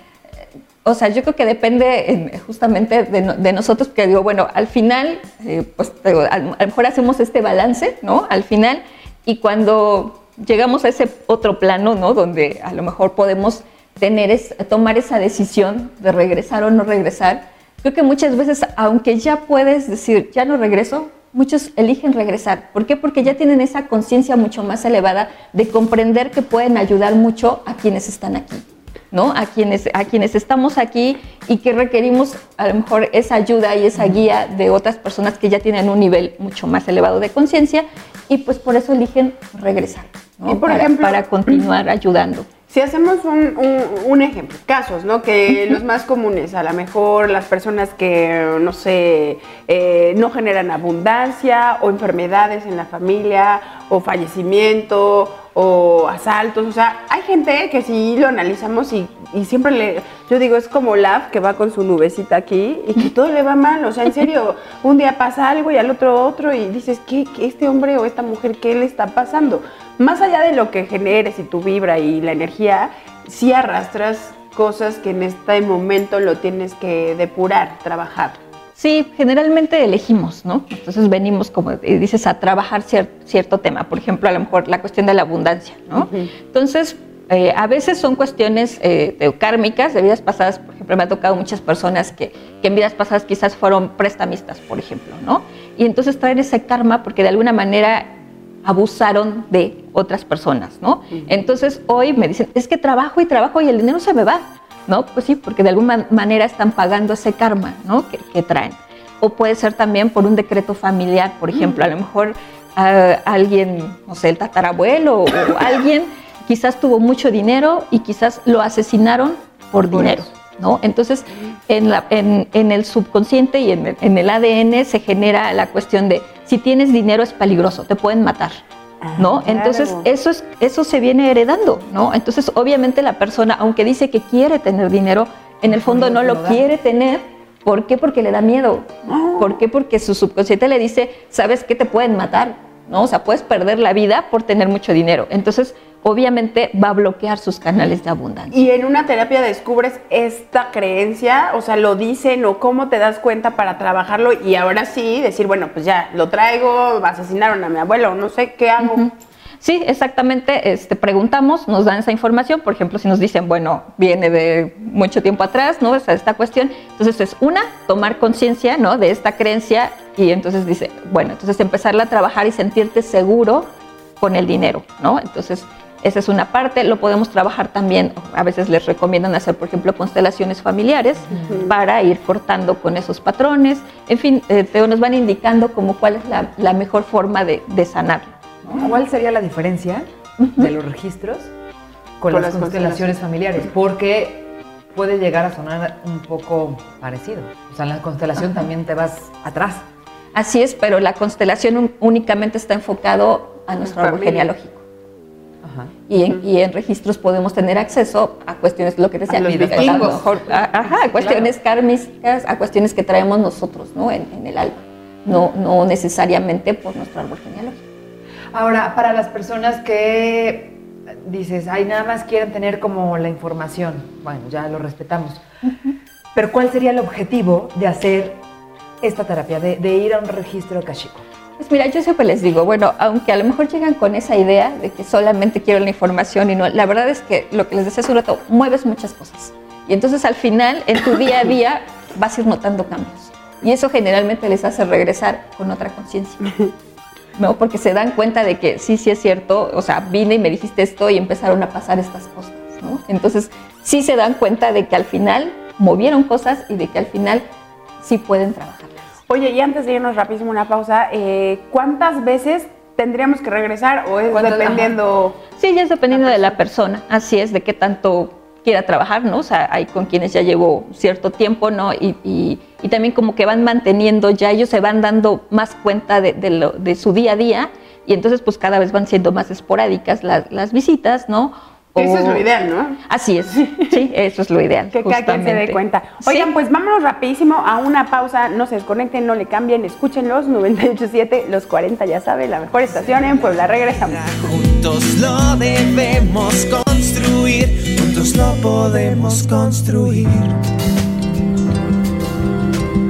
Speaker 6: o sea, yo creo que depende justamente de, no- de nosotros, porque digo, bueno, al final, eh, pues te digo, a, a lo mejor hacemos este balance, ¿no? Al final, y cuando llegamos a ese otro plano, ¿no? Donde a lo mejor podemos tener es, tomar esa decisión de regresar o no regresar. Creo que muchas veces, aunque ya puedes decir, ya no regreso, muchos eligen regresar. ¿Por qué? Porque ya tienen esa conciencia mucho más elevada de comprender que pueden ayudar mucho a quienes están aquí. ¿no? A quienes, a quienes estamos aquí y que requerimos a lo mejor esa ayuda y esa guía de otras personas que ya tienen un nivel mucho más elevado de conciencia y pues por eso eligen regresar, ¿no?
Speaker 3: Y por
Speaker 6: para,
Speaker 3: ejemplo-
Speaker 6: para continuar ayudando.
Speaker 3: Si hacemos un, un- un ejemplo, casos, ¿no? Que los más comunes, a lo mejor las personas que, no sé, eh, no generan abundancia o enfermedades en la familia o fallecimiento o asaltos, o sea, hay gente que si lo analizamos y, y siempre le, yo digo, es como Lav que va con su nubecita aquí y que todo le va mal, o sea, en serio, un día pasa algo y al otro otro y dices, ¿qué, qué este hombre o esta mujer, qué le está pasando? Más allá de lo que generes y tu vibra y la energía, sí arrastras cosas que en este momento lo tienes que depurar, trabajar.
Speaker 6: Sí, generalmente elegimos, ¿no? Entonces venimos, como dices, a trabajar cier- cierto tema. Por ejemplo, a lo mejor la cuestión de la abundancia, ¿no? Entonces, eh, a veces son cuestiones eh, de- kármicas, de vidas pasadas. Por ejemplo, me ha tocado muchas personas que, que en vidas pasadas quizás fueron prestamistas, por ejemplo, ¿no? Y entonces traen ese karma porque de alguna manera abusaron de otras personas, ¿no? Entonces hoy me dicen, es que trabajo y trabajo y el dinero se me va, ¿no? Pues sí, porque de alguna manera están pagando ese karma, ¿no? Que, que traen. O puede ser también por un decreto familiar, por ejemplo, a lo mejor ah, alguien, no sé, el tatarabuelo o alguien quizás tuvo mucho dinero y quizás lo asesinaron por dinero. ¿No? Entonces, en, la- en- en el subconsciente y en en el ADN se genera la cuestión de si tienes dinero es peligroso, te pueden matar. ¿No?
Speaker 3: Ah, claro.
Speaker 6: Entonces, eso, es, eso se viene heredando, ¿no? Entonces, obviamente la persona, aunque dice que quiere tener dinero, en el fondo no lo quiere tener. ¿Por qué? Porque le da miedo. ¿Por qué? Porque su subconsciente le dice, ¿sabes qué? Te pueden matar, ¿no? O sea, puedes perder la vida por tener mucho dinero. Entonces, obviamente va a bloquear sus canales de abundancia.
Speaker 3: Y en una terapia descubres esta creencia, o sea, lo dicen o cómo te das cuenta para trabajarlo y ahora sí decir, bueno, pues ya lo traigo, asesinaron a mi abuelo, no sé qué hago.
Speaker 6: Sí, exactamente. Este, preguntamos, nos dan esa información. Por ejemplo, si nos dicen, bueno, viene de mucho tiempo atrás, ¿no? Esta, esta cuestión. Entonces es una, tomar conciencia, ¿no? De esta creencia y entonces dice, bueno, entonces empezarla a trabajar y sentirte seguro con el dinero, ¿no? Entonces esa es una parte. Lo podemos trabajar también. A veces les recomiendan hacer, por ejemplo, constelaciones familiares para ir cortando con esos patrones. En fin, eh, te- nos van indicando como cuál es la, la mejor forma de, de sanarlo.
Speaker 4: ¿Cuál sería la diferencia de los registros con,
Speaker 3: Con
Speaker 4: las,
Speaker 3: las
Speaker 4: constelaciones familiares? Porque puede llegar a sonar un poco parecido. O sea, en la constelación también te vas atrás.
Speaker 6: Así es, pero la constelación un- únicamente está enfocado a nuestro árbol genealógico.
Speaker 4: Ajá.
Speaker 6: Y en, y en registros podemos tener acceso a cuestiones, lo que decía,
Speaker 3: A los
Speaker 6: mejor, a- ajá, a cuestiones kármicas, a cuestiones que traemos nosotros, ¿no? En, en el alma. No, no necesariamente por nuestro árbol genealógico.
Speaker 4: Ahora, para las personas que dices, ay, nada más quieren tener como la información, bueno, ya lo respetamos. Pero ¿cuál sería el objetivo de hacer esta terapia, de, de ir a un registro kashico?
Speaker 6: Pues mira, yo siempre les digo, bueno, aunque a lo mejor llegan con esa idea de que solamente quiero la información y no, la verdad es que lo que les decía hace un rato, mueves muchas cosas. Y entonces al final, en tu día a día, vas a ir notando cambios. Y eso generalmente les hace regresar con otra conciencia. ¿No? Porque se dan cuenta de que sí, sí es cierto, o sea, vine y me dijiste esto y empezaron a pasar estas cosas, ¿no? Entonces, sí se dan cuenta de que al final movieron cosas y de que al final sí pueden trabajarlas.
Speaker 3: Oye, y antes de irnos rapidísimo una pausa, eh, ¿cuántas veces tendríamos que regresar o es dependiendo?
Speaker 6: Sí, ya es dependiendo de la persona, así es, de qué tanto quiera trabajar, ¿no? O sea, hay con quienes ya llevo cierto tiempo, ¿no? Y, y- y también como que van manteniendo, ya ellos se van dando más cuenta de, de lo- de su día a día y entonces pues cada vez van siendo más esporádicas las, las visitas, ¿no?
Speaker 3: Eso es lo ideal, ¿no?
Speaker 6: Así es, sí, eso es lo ideal.
Speaker 3: Que cada quien se dé cuenta.
Speaker 6: Sí.
Speaker 3: Oigan, pues vámonos rapidísimo a una pausa. No se desconecten, no le cambien, escúchenlos. 98.7, los 40, ya saben, la mejor estación en Puebla. Regresamos.
Speaker 2: Juntos lo debemos construir, juntos lo podemos construir.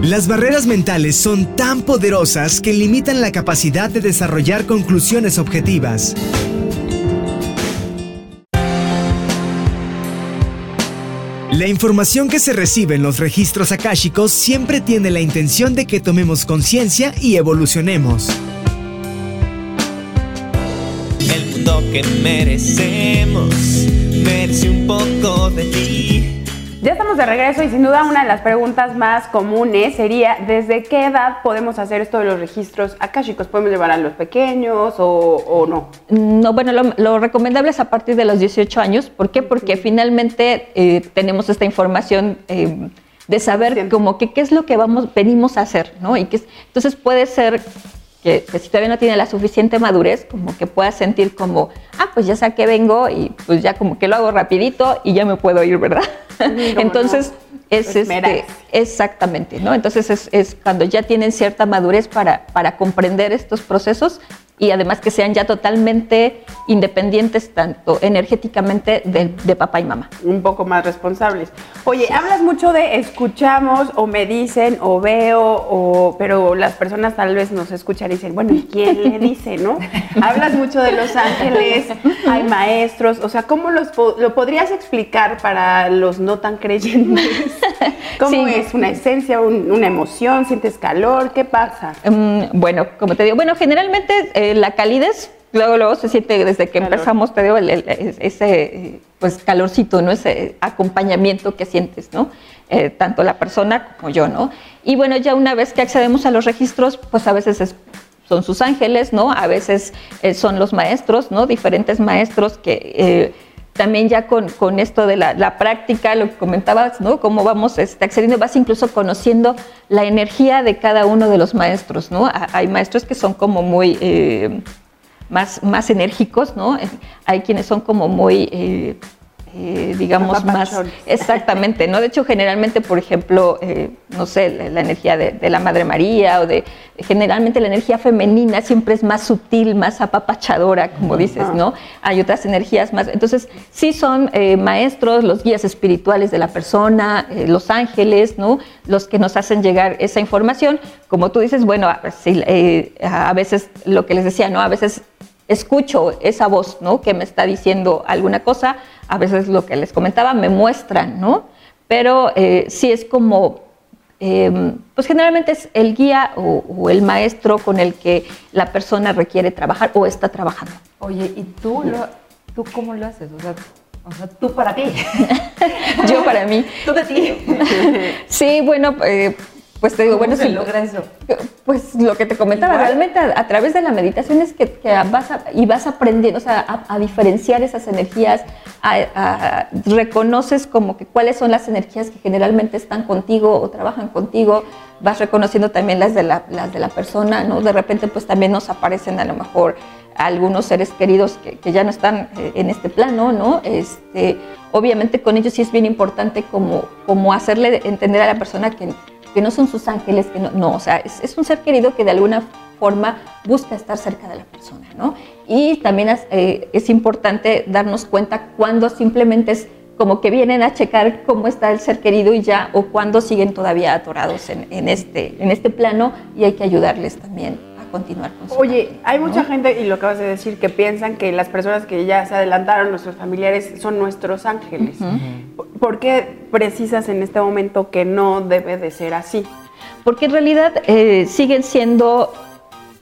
Speaker 1: Las barreras mentales son tan poderosas que limitan la capacidad de desarrollar conclusiones objetivas. La información que se recibe en los registros akáshicos siempre tiene la intención de que tomemos conciencia y evolucionemos.
Speaker 2: El mundo que merecemos merece un poco de ti.
Speaker 3: Ya estamos de regreso y sin duda una de las preguntas más comunes sería ¿desde qué edad podemos hacer esto de los registros akáshicos? ¿Podemos llevar a los pequeños o, o no?
Speaker 6: No, bueno, lo, lo recomendable es a partir de los 18 años. ¿Por qué? Porque finalmente eh, tenemos esta información eh, de saber como que qué es lo que vamos, venimos a hacer, ¿no? Y que, es- entonces puede ser que, que si todavía no tiene la suficiente madurez, como que pueda sentir como, ah, pues ya sé a qué vengo y pues ya como que lo hago rapidito y ya me puedo ir, ¿verdad? Entonces,
Speaker 3: no.
Speaker 6: es este, exactamente, ¿no? Entonces es, es cuando ya tienen cierta madurez para, para comprender estos procesos y además que sean ya totalmente independientes tanto energéticamente de, de papá y mamá.
Speaker 3: un poco más responsables. Oye, hablas mucho de escuchamos o me dicen o veo, o, pero las personas tal vez nos escuchan y dicen, bueno, ¿y quién le dice, no? hablas mucho de los ángeles, hay maestros, o sea, ¿cómo los po- lo podrías explicar para los no tan creyentes? ¿Cómo
Speaker 6: Sí.
Speaker 3: es una esencia, un- una emoción, sientes calor, qué pasa?
Speaker 6: Mm, bueno, como te digo, bueno, generalmente eh, la calidez luego luego se siente desde que
Speaker 3: Calor.
Speaker 6: empezamos, te digo, el- el- ese eh, pues calorcito, ¿no? Ese acompañamiento que sientes, ¿no? Eh, tanto la persona como yo, ¿no? Y bueno, ya una vez que accedemos a los registros, pues a veces es- son sus ángeles, ¿no? A veces eh, son los maestros, ¿no? Diferentes maestros que eh, también ya con, con esto de la, la práctica, lo que comentabas, ¿no? Cómo vamos este, accediendo, vas incluso conociendo la energía de cada uno de los maestros, ¿no? Ha- Hay maestros que son como muy eh, más, más enérgicos, ¿no? Hay quienes son como muy, eh, eh, digamos, más... Exactamente, ¿no? De hecho, generalmente, por ejemplo, eh, no sé, la, la energía de, de la Madre María o de... Generalmente la energía femenina siempre es más sutil, más apapachadora, como dices, ¿no? Hay otras energías más... Entonces, sí son eh, maestros, los guías espirituales de la persona, los ángeles, ¿no? Los que nos hacen llegar esa información. Como tú dices, bueno, a veces lo que les decía, ¿no? A veces escucho esa voz, ¿no? Que me está diciendo alguna cosa, a veces lo que les comentaba me muestran, ¿no? Pero eh, sí es como, eh, pues generalmente es el guía o, o el maestro con el que la persona requiere trabajar o está trabajando.
Speaker 4: Oye, ¿y tú, lo, tú cómo lo haces? O sea, o sea, tú para ti.
Speaker 6: Yo para mí.
Speaker 4: tú de ti.
Speaker 6: Sí, bueno, eh, pues te digo,
Speaker 4: ¿Cómo
Speaker 6: bueno,
Speaker 4: se logra eso?
Speaker 6: Pues lo que te comentaba,
Speaker 4: Igual.
Speaker 6: realmente a, a través de la meditación es que, que vas a, y vas aprendiendo, o sea, a, a diferenciar esas energías, a- reconoces como que cuáles son las energías que generalmente están contigo o trabajan contigo, vas reconociendo también las de la, las de la persona, ¿no? De repente pues también nos aparecen a lo mejor algunos seres queridos que, que ya no están eh, en este plano, ¿no? Este, obviamente con ellos sí es bien importante como, como hacerle entender a la persona que, que no son sus ángeles, que no, no o sea, es, un ser querido que de alguna forma busca estar cerca de la persona, ¿no? Y también es, eh, es importante darnos cuenta cuando simplemente es como que vienen a checar cómo está el ser querido y ya, o cuando siguen todavía atorados en, en este, en este plano y hay que ayudarles también continuar con su
Speaker 3: Oye, hay
Speaker 6: ¿no?
Speaker 3: mucha gente, y lo acabas de decir, que piensan que las personas que ya se adelantaron, nuestros familiares, son nuestros ángeles. ¿Por- ¿Por qué precisas en este momento que no debe de ser así?
Speaker 6: Porque en realidad eh, siguen siendo,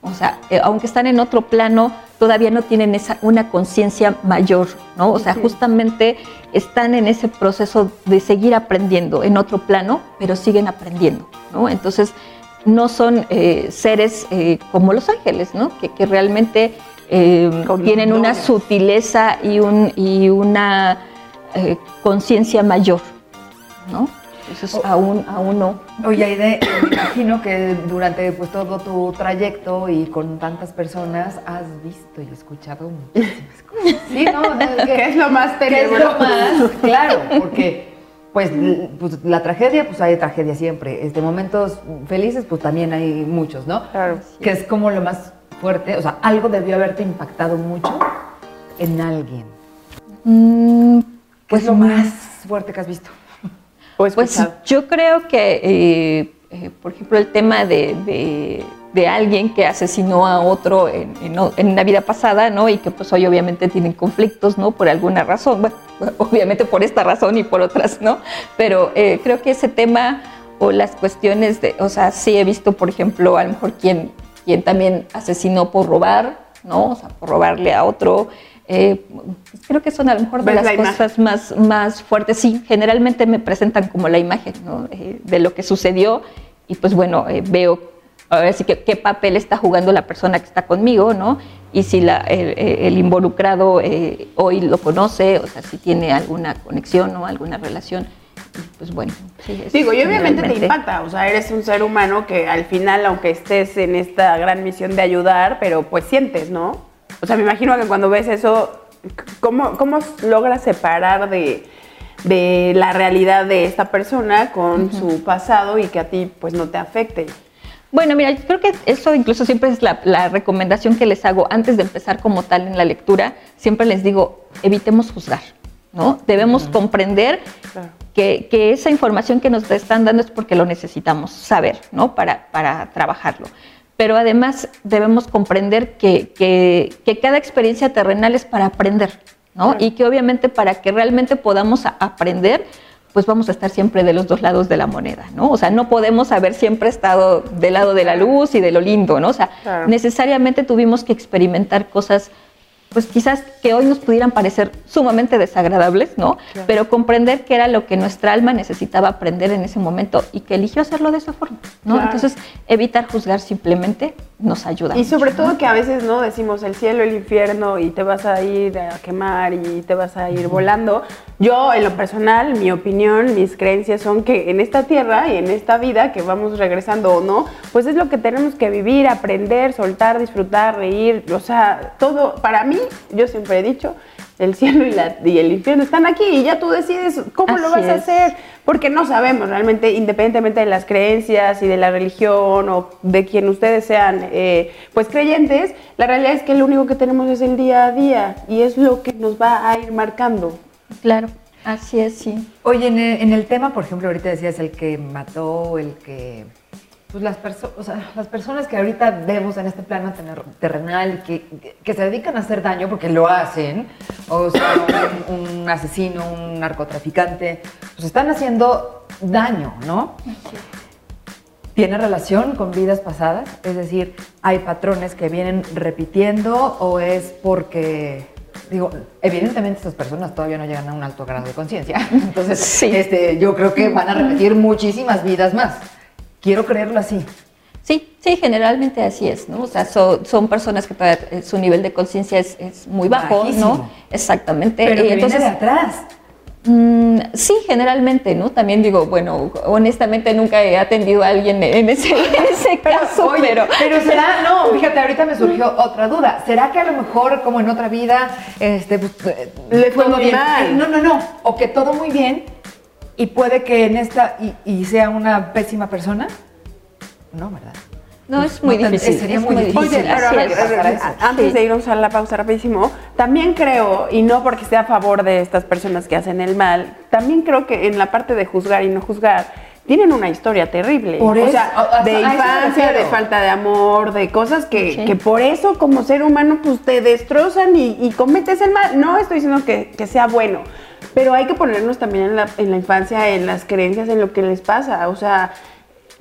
Speaker 6: o sea, eh, aunque están en otro plano, todavía no tienen esa, una conciencia mayor, ¿no? O sea, justamente están en ese proceso de seguir aprendiendo en otro plano, pero siguen aprendiendo, ¿no? Entonces, no son eh, seres eh, como los ángeles, ¿no? Que, que realmente eh, tienen una
Speaker 3: dones.
Speaker 6: sutileza y, un, y una eh, conciencia mayor, ¿no? Entonces, aún, aún no.
Speaker 4: Oye, Aide, me imagino que durante pues, todo tu trayecto y con tantas personas has visto y escuchado muchísimas cosas. Sí, ¿no?
Speaker 3: ¿Qué es lo más
Speaker 4: ¿Qué es lo más? Claro, porque pues, pues, la tragedia, pues hay tragedia siempre. Este, momentos felices, pues también hay muchos, ¿no?
Speaker 3: Claro.
Speaker 4: Que es como lo más fuerte, o sea, algo debió haberte impactado mucho en alguien.
Speaker 6: Mm,
Speaker 4: ¿Qué es lo más fuerte que has visto?
Speaker 3: O
Speaker 6: Pues yo creo que, eh, eh, por ejemplo, el tema de, de- de alguien que asesinó a otro en, en una vida pasada, ¿no? Y que pues hoy obviamente tienen conflictos, ¿no? Por alguna razón, bueno, obviamente por esta razón y por otras, ¿no? Pero eh, creo que ese tema o las cuestiones de, o sea, sí he visto, por ejemplo, a lo mejor quien, quien también asesinó por robar, ¿no? O sea, por robarle a otro. Eh, creo que son a lo mejor de
Speaker 3: ¿Ves
Speaker 6: las
Speaker 3: la
Speaker 6: cosas más, más fuertes. Sí, generalmente me presentan como la imagen ¿no? Eh, de lo que sucedió y pues bueno, eh, veo ahora sí que qué papel está jugando la persona que está conmigo, ¿no? Y si la, el, el involucrado eh, hoy lo conoce, o sea, si tiene alguna conexión o alguna relación, pues bueno. sí,
Speaker 3: Digo, y obviamente te impacta, o sea, eres un ser humano que al final, aunque estés en esta gran misión de ayudar, pero pues sientes, ¿no? O sea, me imagino que cuando ves eso, ¿cómo, cómo logras separar de, de la realidad de esta persona con su pasado y que a ti pues no te afecte?
Speaker 6: Bueno, mira, yo creo que eso incluso siempre es la, la recomendación que les hago antes de empezar como tal en la lectura. Siempre les digo, evitemos juzgar, ¿no? Debemos comprender
Speaker 3: Claro.
Speaker 6: que, que esa información que nos están dando es porque lo necesitamos saber, ¿no? Para, para trabajarlo. Pero además debemos comprender que, que- que cada experiencia terrenal es para aprender, ¿no? Y que obviamente para que realmente podamos aprender, pues vamos a estar siempre de los dos lados de la moneda, ¿no? O sea, no podemos haber siempre estado del lado de la luz y de lo lindo, ¿no? O sea,
Speaker 3: Claro.
Speaker 6: necesariamente tuvimos que experimentar cosas pues quizás que hoy nos pudieran parecer sumamente desagradables, ¿no? Pero comprender que era lo que nuestra alma necesitaba aprender en ese momento y que eligió hacerlo de esa forma, ¿no?
Speaker 3: Claro.
Speaker 6: Entonces, evitar juzgar simplemente nos ayuda.
Speaker 3: Y
Speaker 6: mucho,
Speaker 3: sobre
Speaker 6: ¿no?
Speaker 3: todo que a veces no decimos el cielo, el infierno y te vas a ir a quemar y te vas a ir volando. Yo, en lo personal, mi opinión, mis creencias son que en esta tierra y en esta vida que vamos regresando o no, pues es lo que tenemos que vivir, aprender, soltar, disfrutar, reír. O sea, todo, para mí, yo siempre he dicho, el cielo y, la- y el infierno están aquí y ya tú decides cómo lo vas a hacer porque no sabemos realmente, independientemente de las creencias y de la religión o de quien ustedes sean, eh, pues creyentes, la realidad es que lo único que tenemos es el día a día y es lo que nos va a ir marcando.
Speaker 6: Claro, así es, sí.
Speaker 4: Oye, en el, en el tema, por ejemplo, ahorita decías el que mató, el que. Pues las, perso- o sea, las personas que ahorita vemos en este plano terrenal, que, que se dedican a hacer daño porque lo hacen, o sea, un, un asesino, un narcotraficante, pues están haciendo daño, ¿no? ¿Tiene relación con vidas pasadas? Es decir, ¿hay patrones que vienen repitiendo o es porque, digo, evidentemente estas personas todavía no llegan a un alto grado de conciencia, entonces
Speaker 6: Sí.
Speaker 4: este, yo creo que van a repetir muchísimas vidas más. Quiero creerlo así.
Speaker 6: Sí, sí, generalmente así es, ¿no? O sea, so- son personas que todavía eh, su nivel de conciencia es, es muy bajo,
Speaker 4: Bajísimo.
Speaker 6: ¿no? Exactamente.
Speaker 4: Pero
Speaker 6: Y
Speaker 4: que viene de atrás.
Speaker 6: Mm, sí, generalmente, ¿no? También digo, bueno, honestamente nunca he atendido a alguien en ese, en ese caso,
Speaker 4: Oye,
Speaker 6: pero...
Speaker 4: pero será, no, fíjate, ahorita me surgió otra duda. ¿Será que a lo mejor, como en otra vida, este, pues, eh,
Speaker 3: Le fue muy mal.
Speaker 4: Eh, No, no, no. O que todo muy bien y puede que en esta y, y sea una pésima persona. No, ¿verdad?
Speaker 6: No, es muy
Speaker 4: No,
Speaker 6: difícil.
Speaker 4: sería
Speaker 6: es
Speaker 4: muy difícil.
Speaker 3: Oye, pero
Speaker 6: es.
Speaker 4: para eso.
Speaker 3: antes de irnos a la pausa rapidísimo, también creo, y no porque esté a favor de estas personas que hacen el mal, también creo que en la parte de juzgar y no juzgar, tienen una historia terrible.
Speaker 4: Por
Speaker 3: o
Speaker 4: eso,
Speaker 3: sea, de infancia, de falta de amor, de cosas que,
Speaker 6: Sí.
Speaker 3: que por eso como ser humano pues te destrozan y, y cometes el mal. No estoy diciendo que, que sea bueno, pero hay que ponernos también en la, en la infancia, en las creencias, en lo que les pasa. O sea,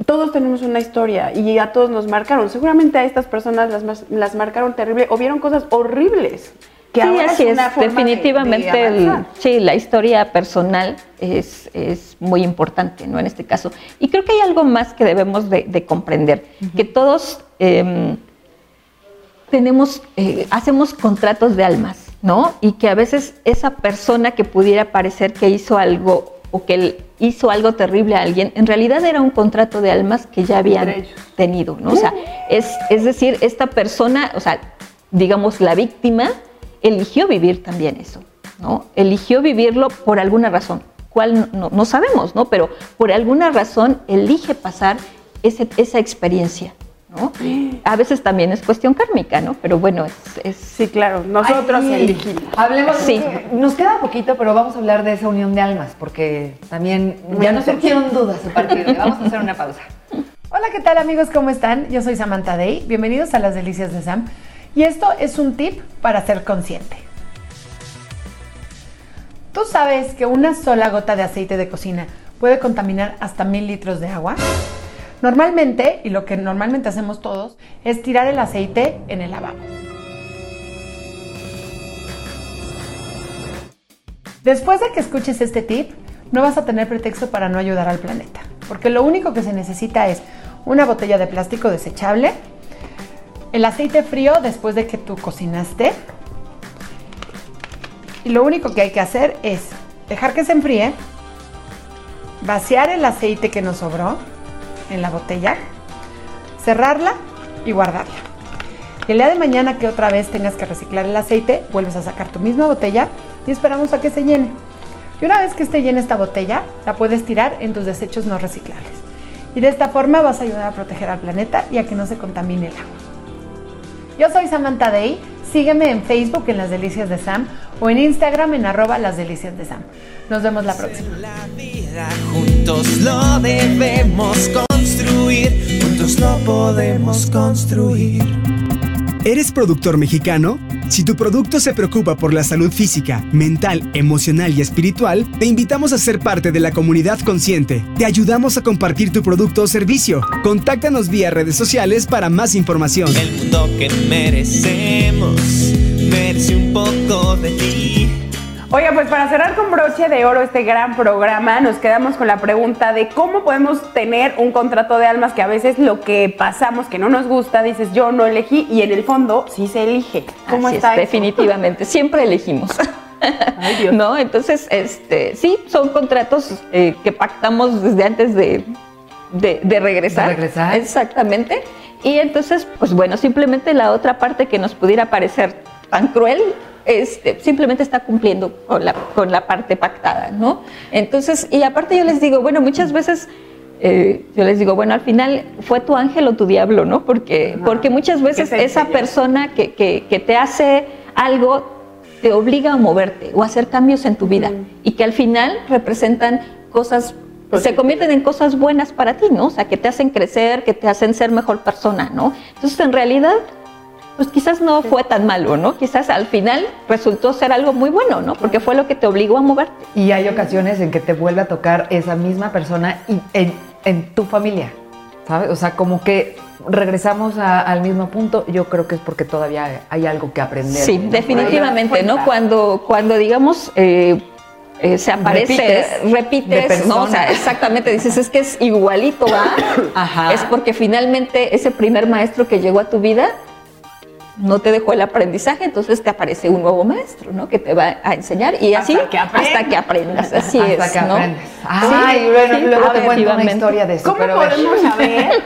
Speaker 3: todos tenemos una historia y a todos nos marcaron. Seguramente a estas personas las, las marcaron terrible o vieron cosas horribles. Que
Speaker 6: sí,
Speaker 3: ahora
Speaker 6: así
Speaker 3: es una forma
Speaker 6: Definitivamente,
Speaker 3: de
Speaker 6: el-
Speaker 3: avanzar.
Speaker 6: sí, la historia personal es, es muy importante, ¿no? En este caso. Y creo que hay algo más que debemos de, de comprender, que todos em, tenemos, eh, hacemos contratos de almas, ¿no? Y que a veces esa persona que pudiera parecer que hizo algo o que hizo algo terrible a alguien, en realidad era un contrato de almas que ya habían tenido, ¿no? O sea, es, es decir, esta persona, o sea, digamos, la víctima eligió vivir también eso, ¿no? Eligió vivirlo por alguna razón, cuál no, no sabemos, ¿no? Pero por alguna razón elige pasar ese- esa experiencia, ¿no? A veces también es cuestión kármica, ¿no? Pero bueno, es... es-
Speaker 3: Sí, claro, nosotros
Speaker 4: Ay,
Speaker 3: elegimos.
Speaker 4: Hablemos,
Speaker 6: Sí.
Speaker 4: nos queda poquito, pero vamos a hablar de esa unión de almas, porque también ya nos surgieron dudas a partir de. Vamos a hacer una pausa.
Speaker 9: Hola, ¿qué tal amigos? ¿Cómo están? Yo soy Samantha Day. Bienvenidos a las Delicias de Sam. Y esto es un tip para ser consciente. ¿Tú sabes que una sola gota de aceite de cocina puede contaminar hasta mil litros de agua? Normalmente, y lo que normalmente hacemos todos, es tirar el aceite en el lavabo. Después de que escuches este tip, no vas a tener pretexto para no ayudar al planeta, porque lo único que se necesita es una botella de plástico desechable, el aceite frío después de que tú cocinaste, y lo único que hay que hacer es dejar que se enfríe, vaciar el aceite que nos sobró en la botella, cerrarla y guardarla. Y el día de mañana que otra vez tengas que reciclar el aceite, vuelves a sacar tu misma botella y esperamos a que se llene. Y una vez que esté llena esta botella, la puedes tirar en tus desechos no reciclables. Y de esta forma vas a ayudar a proteger al planeta y a que no se contamine el agua. Yo soy Samantha Day. Sígueme en Facebook en Las Delicias de Sam o en Instagram en arroba Las Delicias de Sam. Nos vemos la próxima.
Speaker 2: Juntos.
Speaker 1: ¿Eres productor mexicano? Si tu producto se preocupa por la salud física, mental, emocional y espiritual, te invitamos a ser parte de la comunidad consciente. Te ayudamos a compartir tu producto o servicio. Contáctanos vía redes sociales para más información.
Speaker 2: El mundo que merecemos merece un poco de ti.
Speaker 3: Oiga, pues para cerrar con broche de oro este gran programa, nos quedamos con la pregunta de cómo podemos tener un contrato de almas que a veces lo que pasamos que no nos gusta, dices yo no elegí y en el fondo sí se elige. ¿Cómo
Speaker 6: Así
Speaker 3: está
Speaker 6: es,
Speaker 3: eso?
Speaker 6: definitivamente, siempre elegimos.
Speaker 3: Ay, Dios.
Speaker 6: ¿No? Entonces, este, sí, son contratos eh, que pactamos desde antes de, de- de regresar.
Speaker 4: De regresar.
Speaker 6: Exactamente. Y entonces, pues bueno, simplemente la otra parte que nos pudiera parecer tan cruel, este, simplemente está cumpliendo con la, con la parte pactada, ¿no? Entonces, y aparte yo les digo, bueno, muchas veces eh, yo les digo, bueno, al final fue tu ángel o tu diablo, ¿no? Porque, porque muchas veces esa persona que, que- que te hace algo te obliga a moverte o a hacer cambios en tu vida y que al final representan cosas, se convierten en cosas buenas para ti, ¿no? O sea, que te hacen crecer, que te hacen ser mejor persona, ¿no? Entonces, en realidad, pues quizás no fue tan malo, ¿no? Quizás al final resultó ser algo muy bueno, ¿no? Porque fue lo que te obligó a moverte.
Speaker 4: Y hay ocasiones en que te vuelve a tocar esa misma persona y en, en tu familia, ¿sabes? O sea, como que regresamos a- al mismo punto, yo creo que es porque todavía hay algo que aprender.
Speaker 6: Sí,
Speaker 4: ¿no?
Speaker 6: definitivamente, ¿no? Cuando, cuando digamos, eh, eh, se aparece,
Speaker 4: Repites
Speaker 6: repites, ¿no? O sea, exactamente, dices, es que es igualito, ¿va?
Speaker 4: Ajá.
Speaker 6: Es porque finalmente ese primer maestro que llegó a tu vida no te dejó el aprendizaje, entonces te aparece un nuevo maestro, ¿no? Que te va a enseñar y así
Speaker 3: Hasta que aprendas.
Speaker 6: hasta que aprendas, así
Speaker 4: Hasta
Speaker 6: es,
Speaker 4: que
Speaker 6: ¿no?
Speaker 4: aprendes. Ay, bueno,
Speaker 6: sí,
Speaker 4: luego te cuento una historia de eso.
Speaker 3: ¿Cómo
Speaker 4: pero a ver.
Speaker 3: podemos saber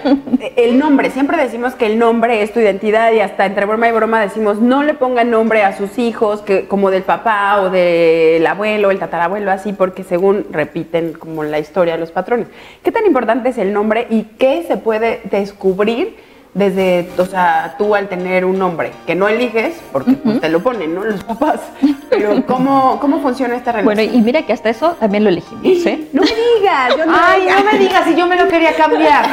Speaker 3: el nombre? Siempre decimos que el nombre es tu identidad y hasta entre broma y broma decimos no le pongan nombre a sus hijos que, como del papá o del abuelo, el tatarabuelo, así, porque según repiten como la historia los patrones. ¿Qué tan importante es el nombre y qué se puede descubrir desde, o sea, tú al tener un nombre que no eliges, porque pues, te lo ponen, ¿no? Los papás. Pero ¿cómo, cómo funciona esta relación?
Speaker 6: Bueno, y mira que hasta eso también lo elegimos, ¿eh?
Speaker 3: no me digas, yo no
Speaker 4: Ay, no me digas si yo me lo quería cambiar.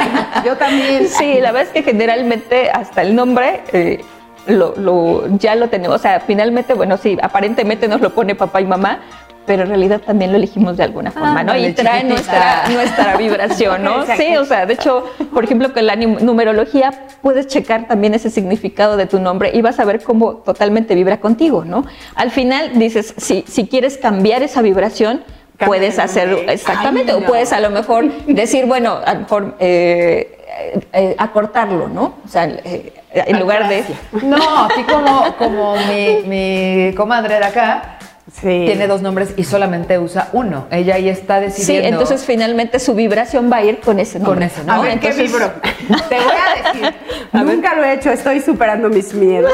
Speaker 3: Yo también.
Speaker 6: Sí, la verdad es que generalmente hasta el nombre eh, lo, lo- ya lo tenemos. O sea, finalmente, bueno, sí, aparentemente nos lo pone papá y mamá, pero en realidad también lo elegimos de alguna forma, ¿no?
Speaker 4: Ándale,
Speaker 6: Y trae
Speaker 4: chiquitita.
Speaker 6: nuestra, nuestra vibración, ¿no? Sí, o sea, de hecho, por ejemplo, con la nu- numerología puedes checar también ese significado de tu nombre y vas a ver cómo totalmente vibra contigo, ¿no? Al final dices, si, si quieres cambiar esa vibración, puedes hacer exactamente,
Speaker 3: Ay,
Speaker 6: o
Speaker 3: no.
Speaker 6: puedes a lo mejor decir, bueno, a lo mejor eh, eh, eh, acortarlo, ¿no? O sea, eh, en lugar de...
Speaker 4: No, así como, como mi, mi comadre de acá
Speaker 3: Sí.
Speaker 4: tiene dos nombres y solamente usa uno. Ella ahí está
Speaker 6: Sí,
Speaker 4: decidiendo.
Speaker 6: entonces finalmente su vibración va a ir con ese nombre.
Speaker 4: Con ese
Speaker 3: A
Speaker 4: nombre.
Speaker 3: ver, ¿qué vibro? Te voy a decir. Nunca lo he hecho, estoy superando mis miedos.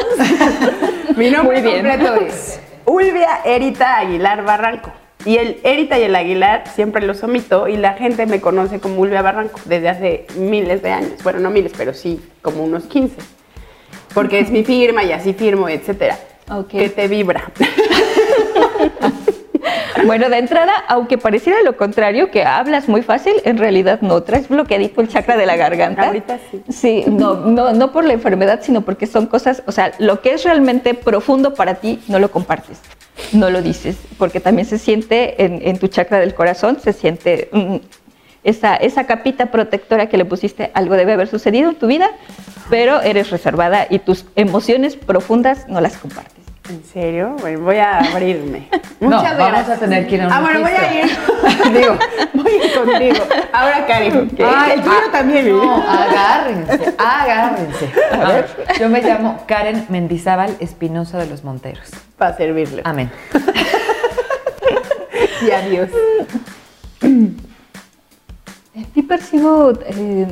Speaker 3: Mi nombre
Speaker 6: Muy bien.
Speaker 3: completo es Ulvia Erita Aguilar Barranco. Y el Erita y el Aguilar siempre los omito y la gente me conoce como Ulvia Barranco desde hace miles de años. Bueno, no miles, pero sí como unos 15. Porque es mi firma y así firmo, etcétera.
Speaker 6: Ok.
Speaker 3: Que te vibra.
Speaker 6: Bueno, de entrada, aunque pareciera lo contrario, que hablas muy fácil, en realidad no. Traes bloqueadito el chakra de la garganta.
Speaker 3: Ahorita sí.
Speaker 6: Sí, no, no, no por la enfermedad, sino porque son cosas, o sea, lo que es realmente profundo para ti, no lo compartes, no lo dices, porque también se siente en, en tu chakra del corazón, se siente mm, esa, esa capita protectora que le pusiste, algo debe haber sucedido en tu vida, pero eres reservada y tus emociones profundas no las compartes.
Speaker 3: ¿En serio? Bueno, voy a abrirme.
Speaker 4: No,
Speaker 3: Muchas
Speaker 4: vamos
Speaker 3: gracias.
Speaker 4: a tener que ir a un
Speaker 3: Ah, bueno, voy a ir.
Speaker 4: Digo,
Speaker 3: Voy a ir contigo. Ahora, Karen.
Speaker 4: Ay,
Speaker 3: el tuyo
Speaker 4: ah,
Speaker 3: también, ¿eh?
Speaker 4: No, agárrense, agárrense. A ver, yo me llamo Karen Mendizábal Espinosa de los Monteros.
Speaker 3: Para servirle.
Speaker 4: Amén.
Speaker 3: Y adiós.
Speaker 6: En ti percibo, eh,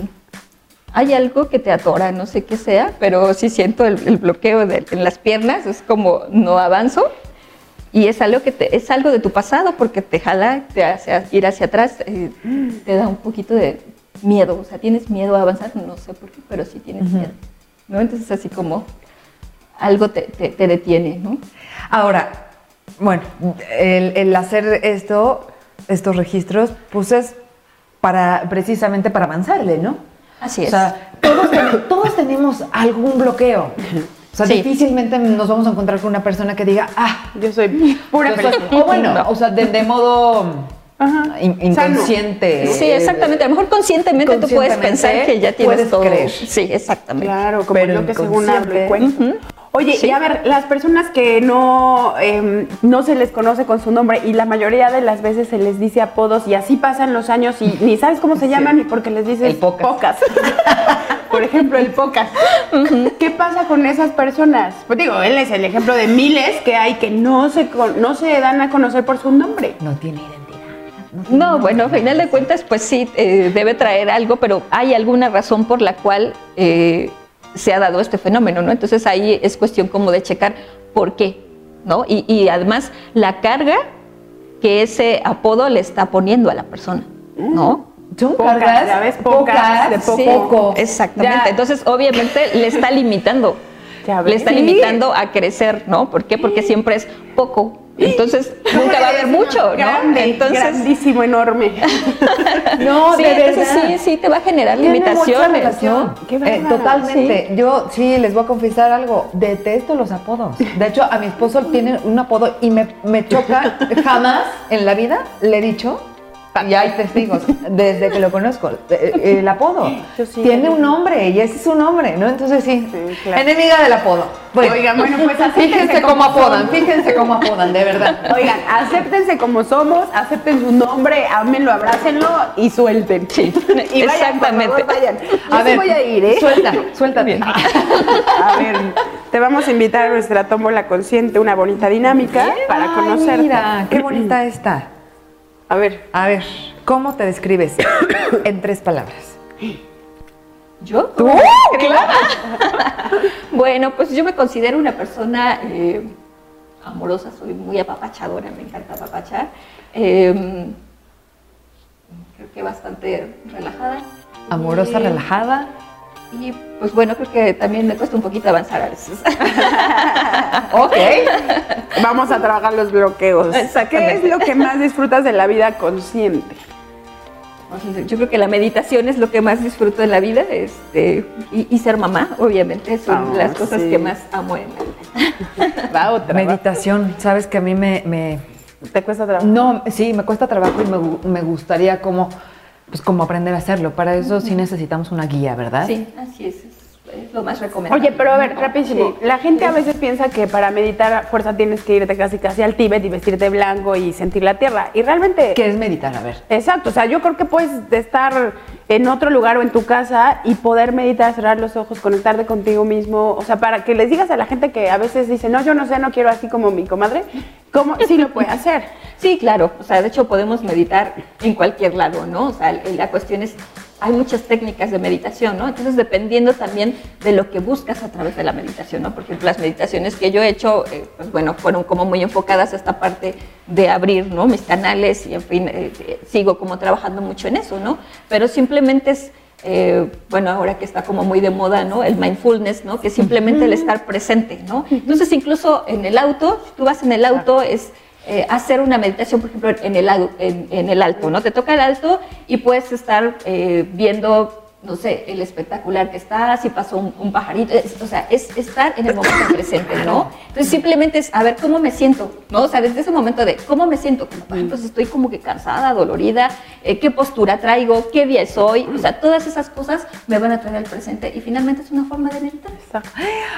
Speaker 6: hay algo que te atora, no sé qué sea, pero sí siento el, el bloqueo de- en las piernas, es como no avanzo. Y es algo, que te- es algo de tu pasado porque te jala, te hace ir hacia atrás, eh, te da un poquito de miedo, o sea, tienes miedo a avanzar, no sé por qué, pero sí tienes miedo. ¿no? Entonces así como algo te, te- te detiene, ¿no?
Speaker 4: Ahora, bueno, el, el hacer esto, estos registros, pues es para, precisamente para avanzarle, ¿no?
Speaker 6: Así
Speaker 4: O
Speaker 6: es.
Speaker 4: sea, todos, ten- todos tenemos algún bloqueo. O sea,
Speaker 6: Sí.
Speaker 4: difícilmente nos vamos a encontrar con una persona que diga, ah,
Speaker 3: Yo soy pura
Speaker 4: yo soy- o bueno, o sea, de, de modo
Speaker 3: Ajá.
Speaker 4: in-
Speaker 3: Sano.
Speaker 4: inconsciente.
Speaker 6: Sí, exactamente. A lo mejor conscientemente, tú puedes pensar que ya tienes
Speaker 4: puedes
Speaker 6: todo.
Speaker 4: creer.
Speaker 6: Sí, exactamente.
Speaker 3: Claro, como
Speaker 4: Pero
Speaker 3: yo que según hablo y. Oye, y a ver, las personas que no, em, no se les conoce con su nombre y la mayoría de las veces se les dice apodos y así pasan los años y ni sabes cómo se llaman ni porque les dices
Speaker 4: El Pocas.
Speaker 3: Por ejemplo, el pocas. ¿Qué pasa con esas personas? Pues digo, él es el ejemplo de miles que hay que no se, no se dan a conocer por su nombre.
Speaker 4: No tiene identidad.
Speaker 6: No, bueno, a final de cuentas, pues sí, eh, debe traer algo, pero hay alguna razón por la cual eh, se ha dado este fenómeno, ¿no? Entonces ahí es cuestión como de checar por qué, ¿no? Y, y además la carga que ese apodo le está poniendo a la persona, ¿no?
Speaker 4: Son
Speaker 3: Pocas,
Speaker 4: cargas,
Speaker 3: ya ves, pocas, de poco.
Speaker 6: Sí,
Speaker 4: poco.
Speaker 6: Exactamente.
Speaker 3: Ya.
Speaker 6: Entonces, obviamente, le está limitando. Le está
Speaker 3: Sí.
Speaker 6: limitando a crecer, ¿no? ¿Por qué? Porque siempre es poco. Entonces, nunca va a haber mucho, ¿no?
Speaker 3: Grande,
Speaker 6: Entonces,
Speaker 3: grandísimo, enorme.
Speaker 4: No,
Speaker 6: sí,
Speaker 4: de
Speaker 6: entonces
Speaker 4: verdad.
Speaker 6: sí, sí te va a generar limitaciones,
Speaker 4: relación.
Speaker 6: ¿no?
Speaker 3: Qué
Speaker 4: Eh, totalmente. Yo sí les voy a confesar algo. Detesto los apodos. De hecho, a mi esposo tiene un apodo y me, me choca. Jamás en la vida le he dicho. Y hay testigos desde que lo conozco. eh, El apodo
Speaker 3: Yo sí.
Speaker 4: tiene un nombre y ese es su nombre, ¿no? Entonces sí,
Speaker 3: Sí, claro.
Speaker 4: enemiga del apodo. Bueno,
Speaker 3: Oigan, bueno, pues acéptense
Speaker 4: fíjense cómo apodan, fíjense cómo apodan, de verdad.
Speaker 3: Oigan, acéptense como somos, acepten su nombre, ámenlo, abrácenlo y suelten.
Speaker 6: Sí,
Speaker 3: y vayan,
Speaker 6: exactamente.
Speaker 3: Por favor, vayan. Yo
Speaker 4: A ver,
Speaker 3: voy a ir, ¿eh?
Speaker 4: Suelta, suelta bien.
Speaker 3: A ver, te vamos a invitar a nuestra tómbola consciente, una bonita dinámica para conocerte.
Speaker 4: Mira, qué bonita está.
Speaker 3: A ver,
Speaker 4: A ver, ¿cómo te describes en tres palabras?
Speaker 6: ¿Yo?
Speaker 4: ¿Tú?
Speaker 6: Claro. bueno, pues yo me considero una persona eh, amorosa, soy muy apapachadora, me encanta apapachar. Eh, creo que bastante relajada.
Speaker 4: Amorosa,
Speaker 6: Y-
Speaker 4: relajada.
Speaker 6: Y pues bueno, creo que también me cuesta un poquito avanzar a veces.
Speaker 4: Ok.
Speaker 3: vamos a trabajar los bloqueos. ¿Qué es lo que más disfrutas de la vida consciente?
Speaker 6: Yo creo que la meditación es lo que más disfruto en la vida este, y, y ser mamá, obviamente, son
Speaker 3: Ah,
Speaker 6: las cosas
Speaker 3: sí.
Speaker 6: que más amo en la vida.
Speaker 3: Va otra. va.
Speaker 4: Meditación, sabes que a mí me, me-
Speaker 3: ¿Te cuesta trabajo?
Speaker 4: no, sí, me cuesta trabajo y me, me gustaría como, pues como aprender a hacerlo. Para eso sí necesitamos una guía, ¿verdad?
Speaker 6: Sí, así es, es, lo más recomendable.
Speaker 3: Oye, pero a ver, rapidísimo.
Speaker 6: Sí.
Speaker 3: La gente a veces piensa que para meditar a fuerza tienes que irte casi casi al Tíbet y vestirte blanco y sentir la tierra. Y realmente...
Speaker 4: ¿Qué es meditar? A ver.
Speaker 3: Exacto, o sea, yo creo que puedes estar en otro lugar o en tu casa y poder meditar, cerrar los ojos, conectarte contigo mismo, o sea, para que les digas a la gente que a veces dice, no, yo no sé, no quiero así como mi comadre, ¿cómo sí lo puede hacer?
Speaker 6: Sí, claro. O sea, de hecho podemos meditar en cualquier lado, ¿no? O sea, la cuestión es, hay muchas técnicas de meditación, ¿no? Entonces, dependiendo también de lo que buscas a través de la meditación, ¿no? Por ejemplo, las meditaciones que yo he hecho, eh, pues bueno, fueron como muy enfocadas a esta parte de abrir, ¿no? Mis canales y, en fin, eh, eh, sigo como trabajando mucho en eso, ¿no? Pero simplemente es... eh, bueno, ahora que está como muy de moda, ¿no? El mindfulness, ¿no? Que simplemente el estar presente, ¿no? Entonces, incluso en el auto, tú vas en el auto, es eh, hacer una meditación, por ejemplo, en el, en el alto, ¿no? Te toca el alto y puedes estar eh, viendo no sé, el espectacular que está, si pasó un, un pajarito, es- o sea, es estar en el momento presente, ¿no? Entonces simplemente es a ver cómo me siento, ¿no? O sea, desde ese momento de cómo me siento, como por ejemplo, si estoy como que cansada, dolorida, eh, qué postura traigo, qué día es hoy, o sea, todas esas cosas me van a traer al presente y finalmente es una forma de meditar.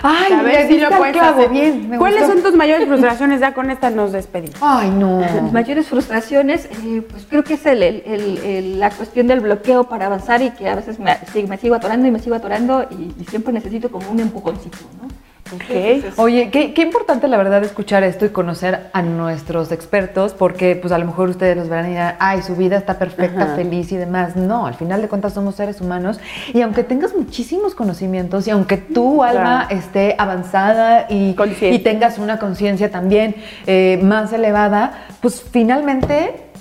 Speaker 4: Ay,
Speaker 3: a ver si lo puedes hacer.
Speaker 4: bien, me
Speaker 3: ¿Cuáles
Speaker 4: gustó.
Speaker 3: son tus mayores frustraciones? Ya con esta nos despedimos.
Speaker 4: Ay, no.
Speaker 6: Mis mayores frustraciones, eh, pues creo que es el- el- el- el- la cuestión del bloqueo para avanzar y que a veces me, sí, me sigo atorando y me sigo atorando y, y siempre necesito como un empujoncito, ¿no?
Speaker 3: Ok.
Speaker 4: Oye, qué, qué importante la verdad escuchar esto y conocer a nuestros expertos, porque pues a lo mejor ustedes los verán y dirán, ay, su vida está perfecta,
Speaker 3: Ajá.
Speaker 4: feliz y demás. No, al final de cuentas somos seres humanos y aunque tengas muchísimos conocimientos y aunque tu alma esté avanzada y tengas una conciencia también eh, más elevada, pues finalmente,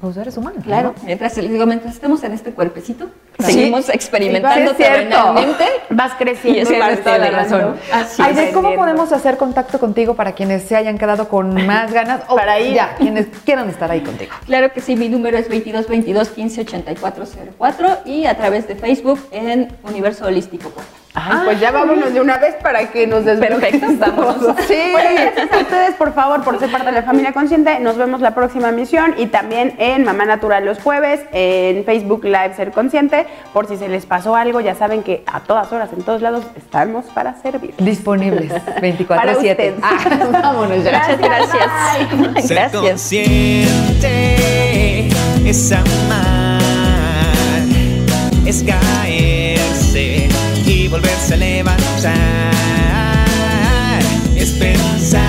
Speaker 4: pues eres humano.
Speaker 6: Claro,
Speaker 4: ¿no?
Speaker 6: mientras les digo, mientras estemos en este cuerpecito,
Speaker 4: Sí.
Speaker 6: seguimos experimentando
Speaker 4: Sí, es
Speaker 6: terrenalmente.
Speaker 3: Vas creciendo.
Speaker 6: eso
Speaker 3: y vas
Speaker 6: tienes toda la razón. Así
Speaker 3: Vas
Speaker 4: Aide, ¿cómo podemos hacer contacto contigo para quienes se hayan quedado con más ganas o
Speaker 3: Para ir.
Speaker 4: ya, quienes quieran estar ahí contigo?
Speaker 6: Claro que sí, mi número es 22 22 15 84 04 y a través de Facebook en Universo Holístico.
Speaker 3: Ay, pues ya vámonos de una vez para que nos desbloqueen.
Speaker 6: Perfecto, estamos.
Speaker 3: Sí. Bueno, gracias a ustedes, por favor, por ser parte de la familia consciente. Nos vemos la próxima misión y también en Mamá Natural los jueves, en Facebook Live Ser Consciente. Por si se les pasó algo, ya saben que a todas horas, en todos lados, estamos para servir.
Speaker 4: Disponibles
Speaker 3: Para
Speaker 4: 24-7.
Speaker 3: ustedes.
Speaker 4: Ah, vámonos ya.
Speaker 6: Muchas gracias.
Speaker 8: Ser
Speaker 6: Gracias.
Speaker 8: consciente es amar, es caerse volverse a levantar, es pensar,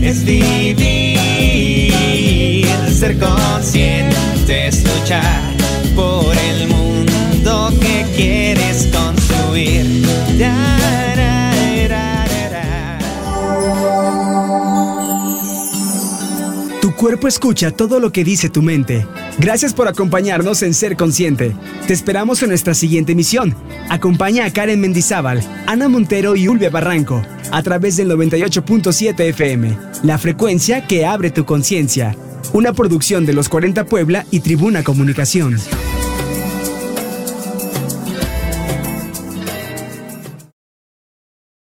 Speaker 8: es vivir, ser consciente es luchar por el mundo que quieres construir.
Speaker 1: Cuerpo escucha todo lo que dice tu mente. Gracias por acompañarnos en Ser Consciente. Te esperamos en nuestra siguiente emisión. Acompaña a Karen Mendizábal, Ana Montero y Ulvia Barranco a través del 98.7 FM, la frecuencia que abre tu conciencia. Una producción de los 40 Puebla y Tribuna Comunicación.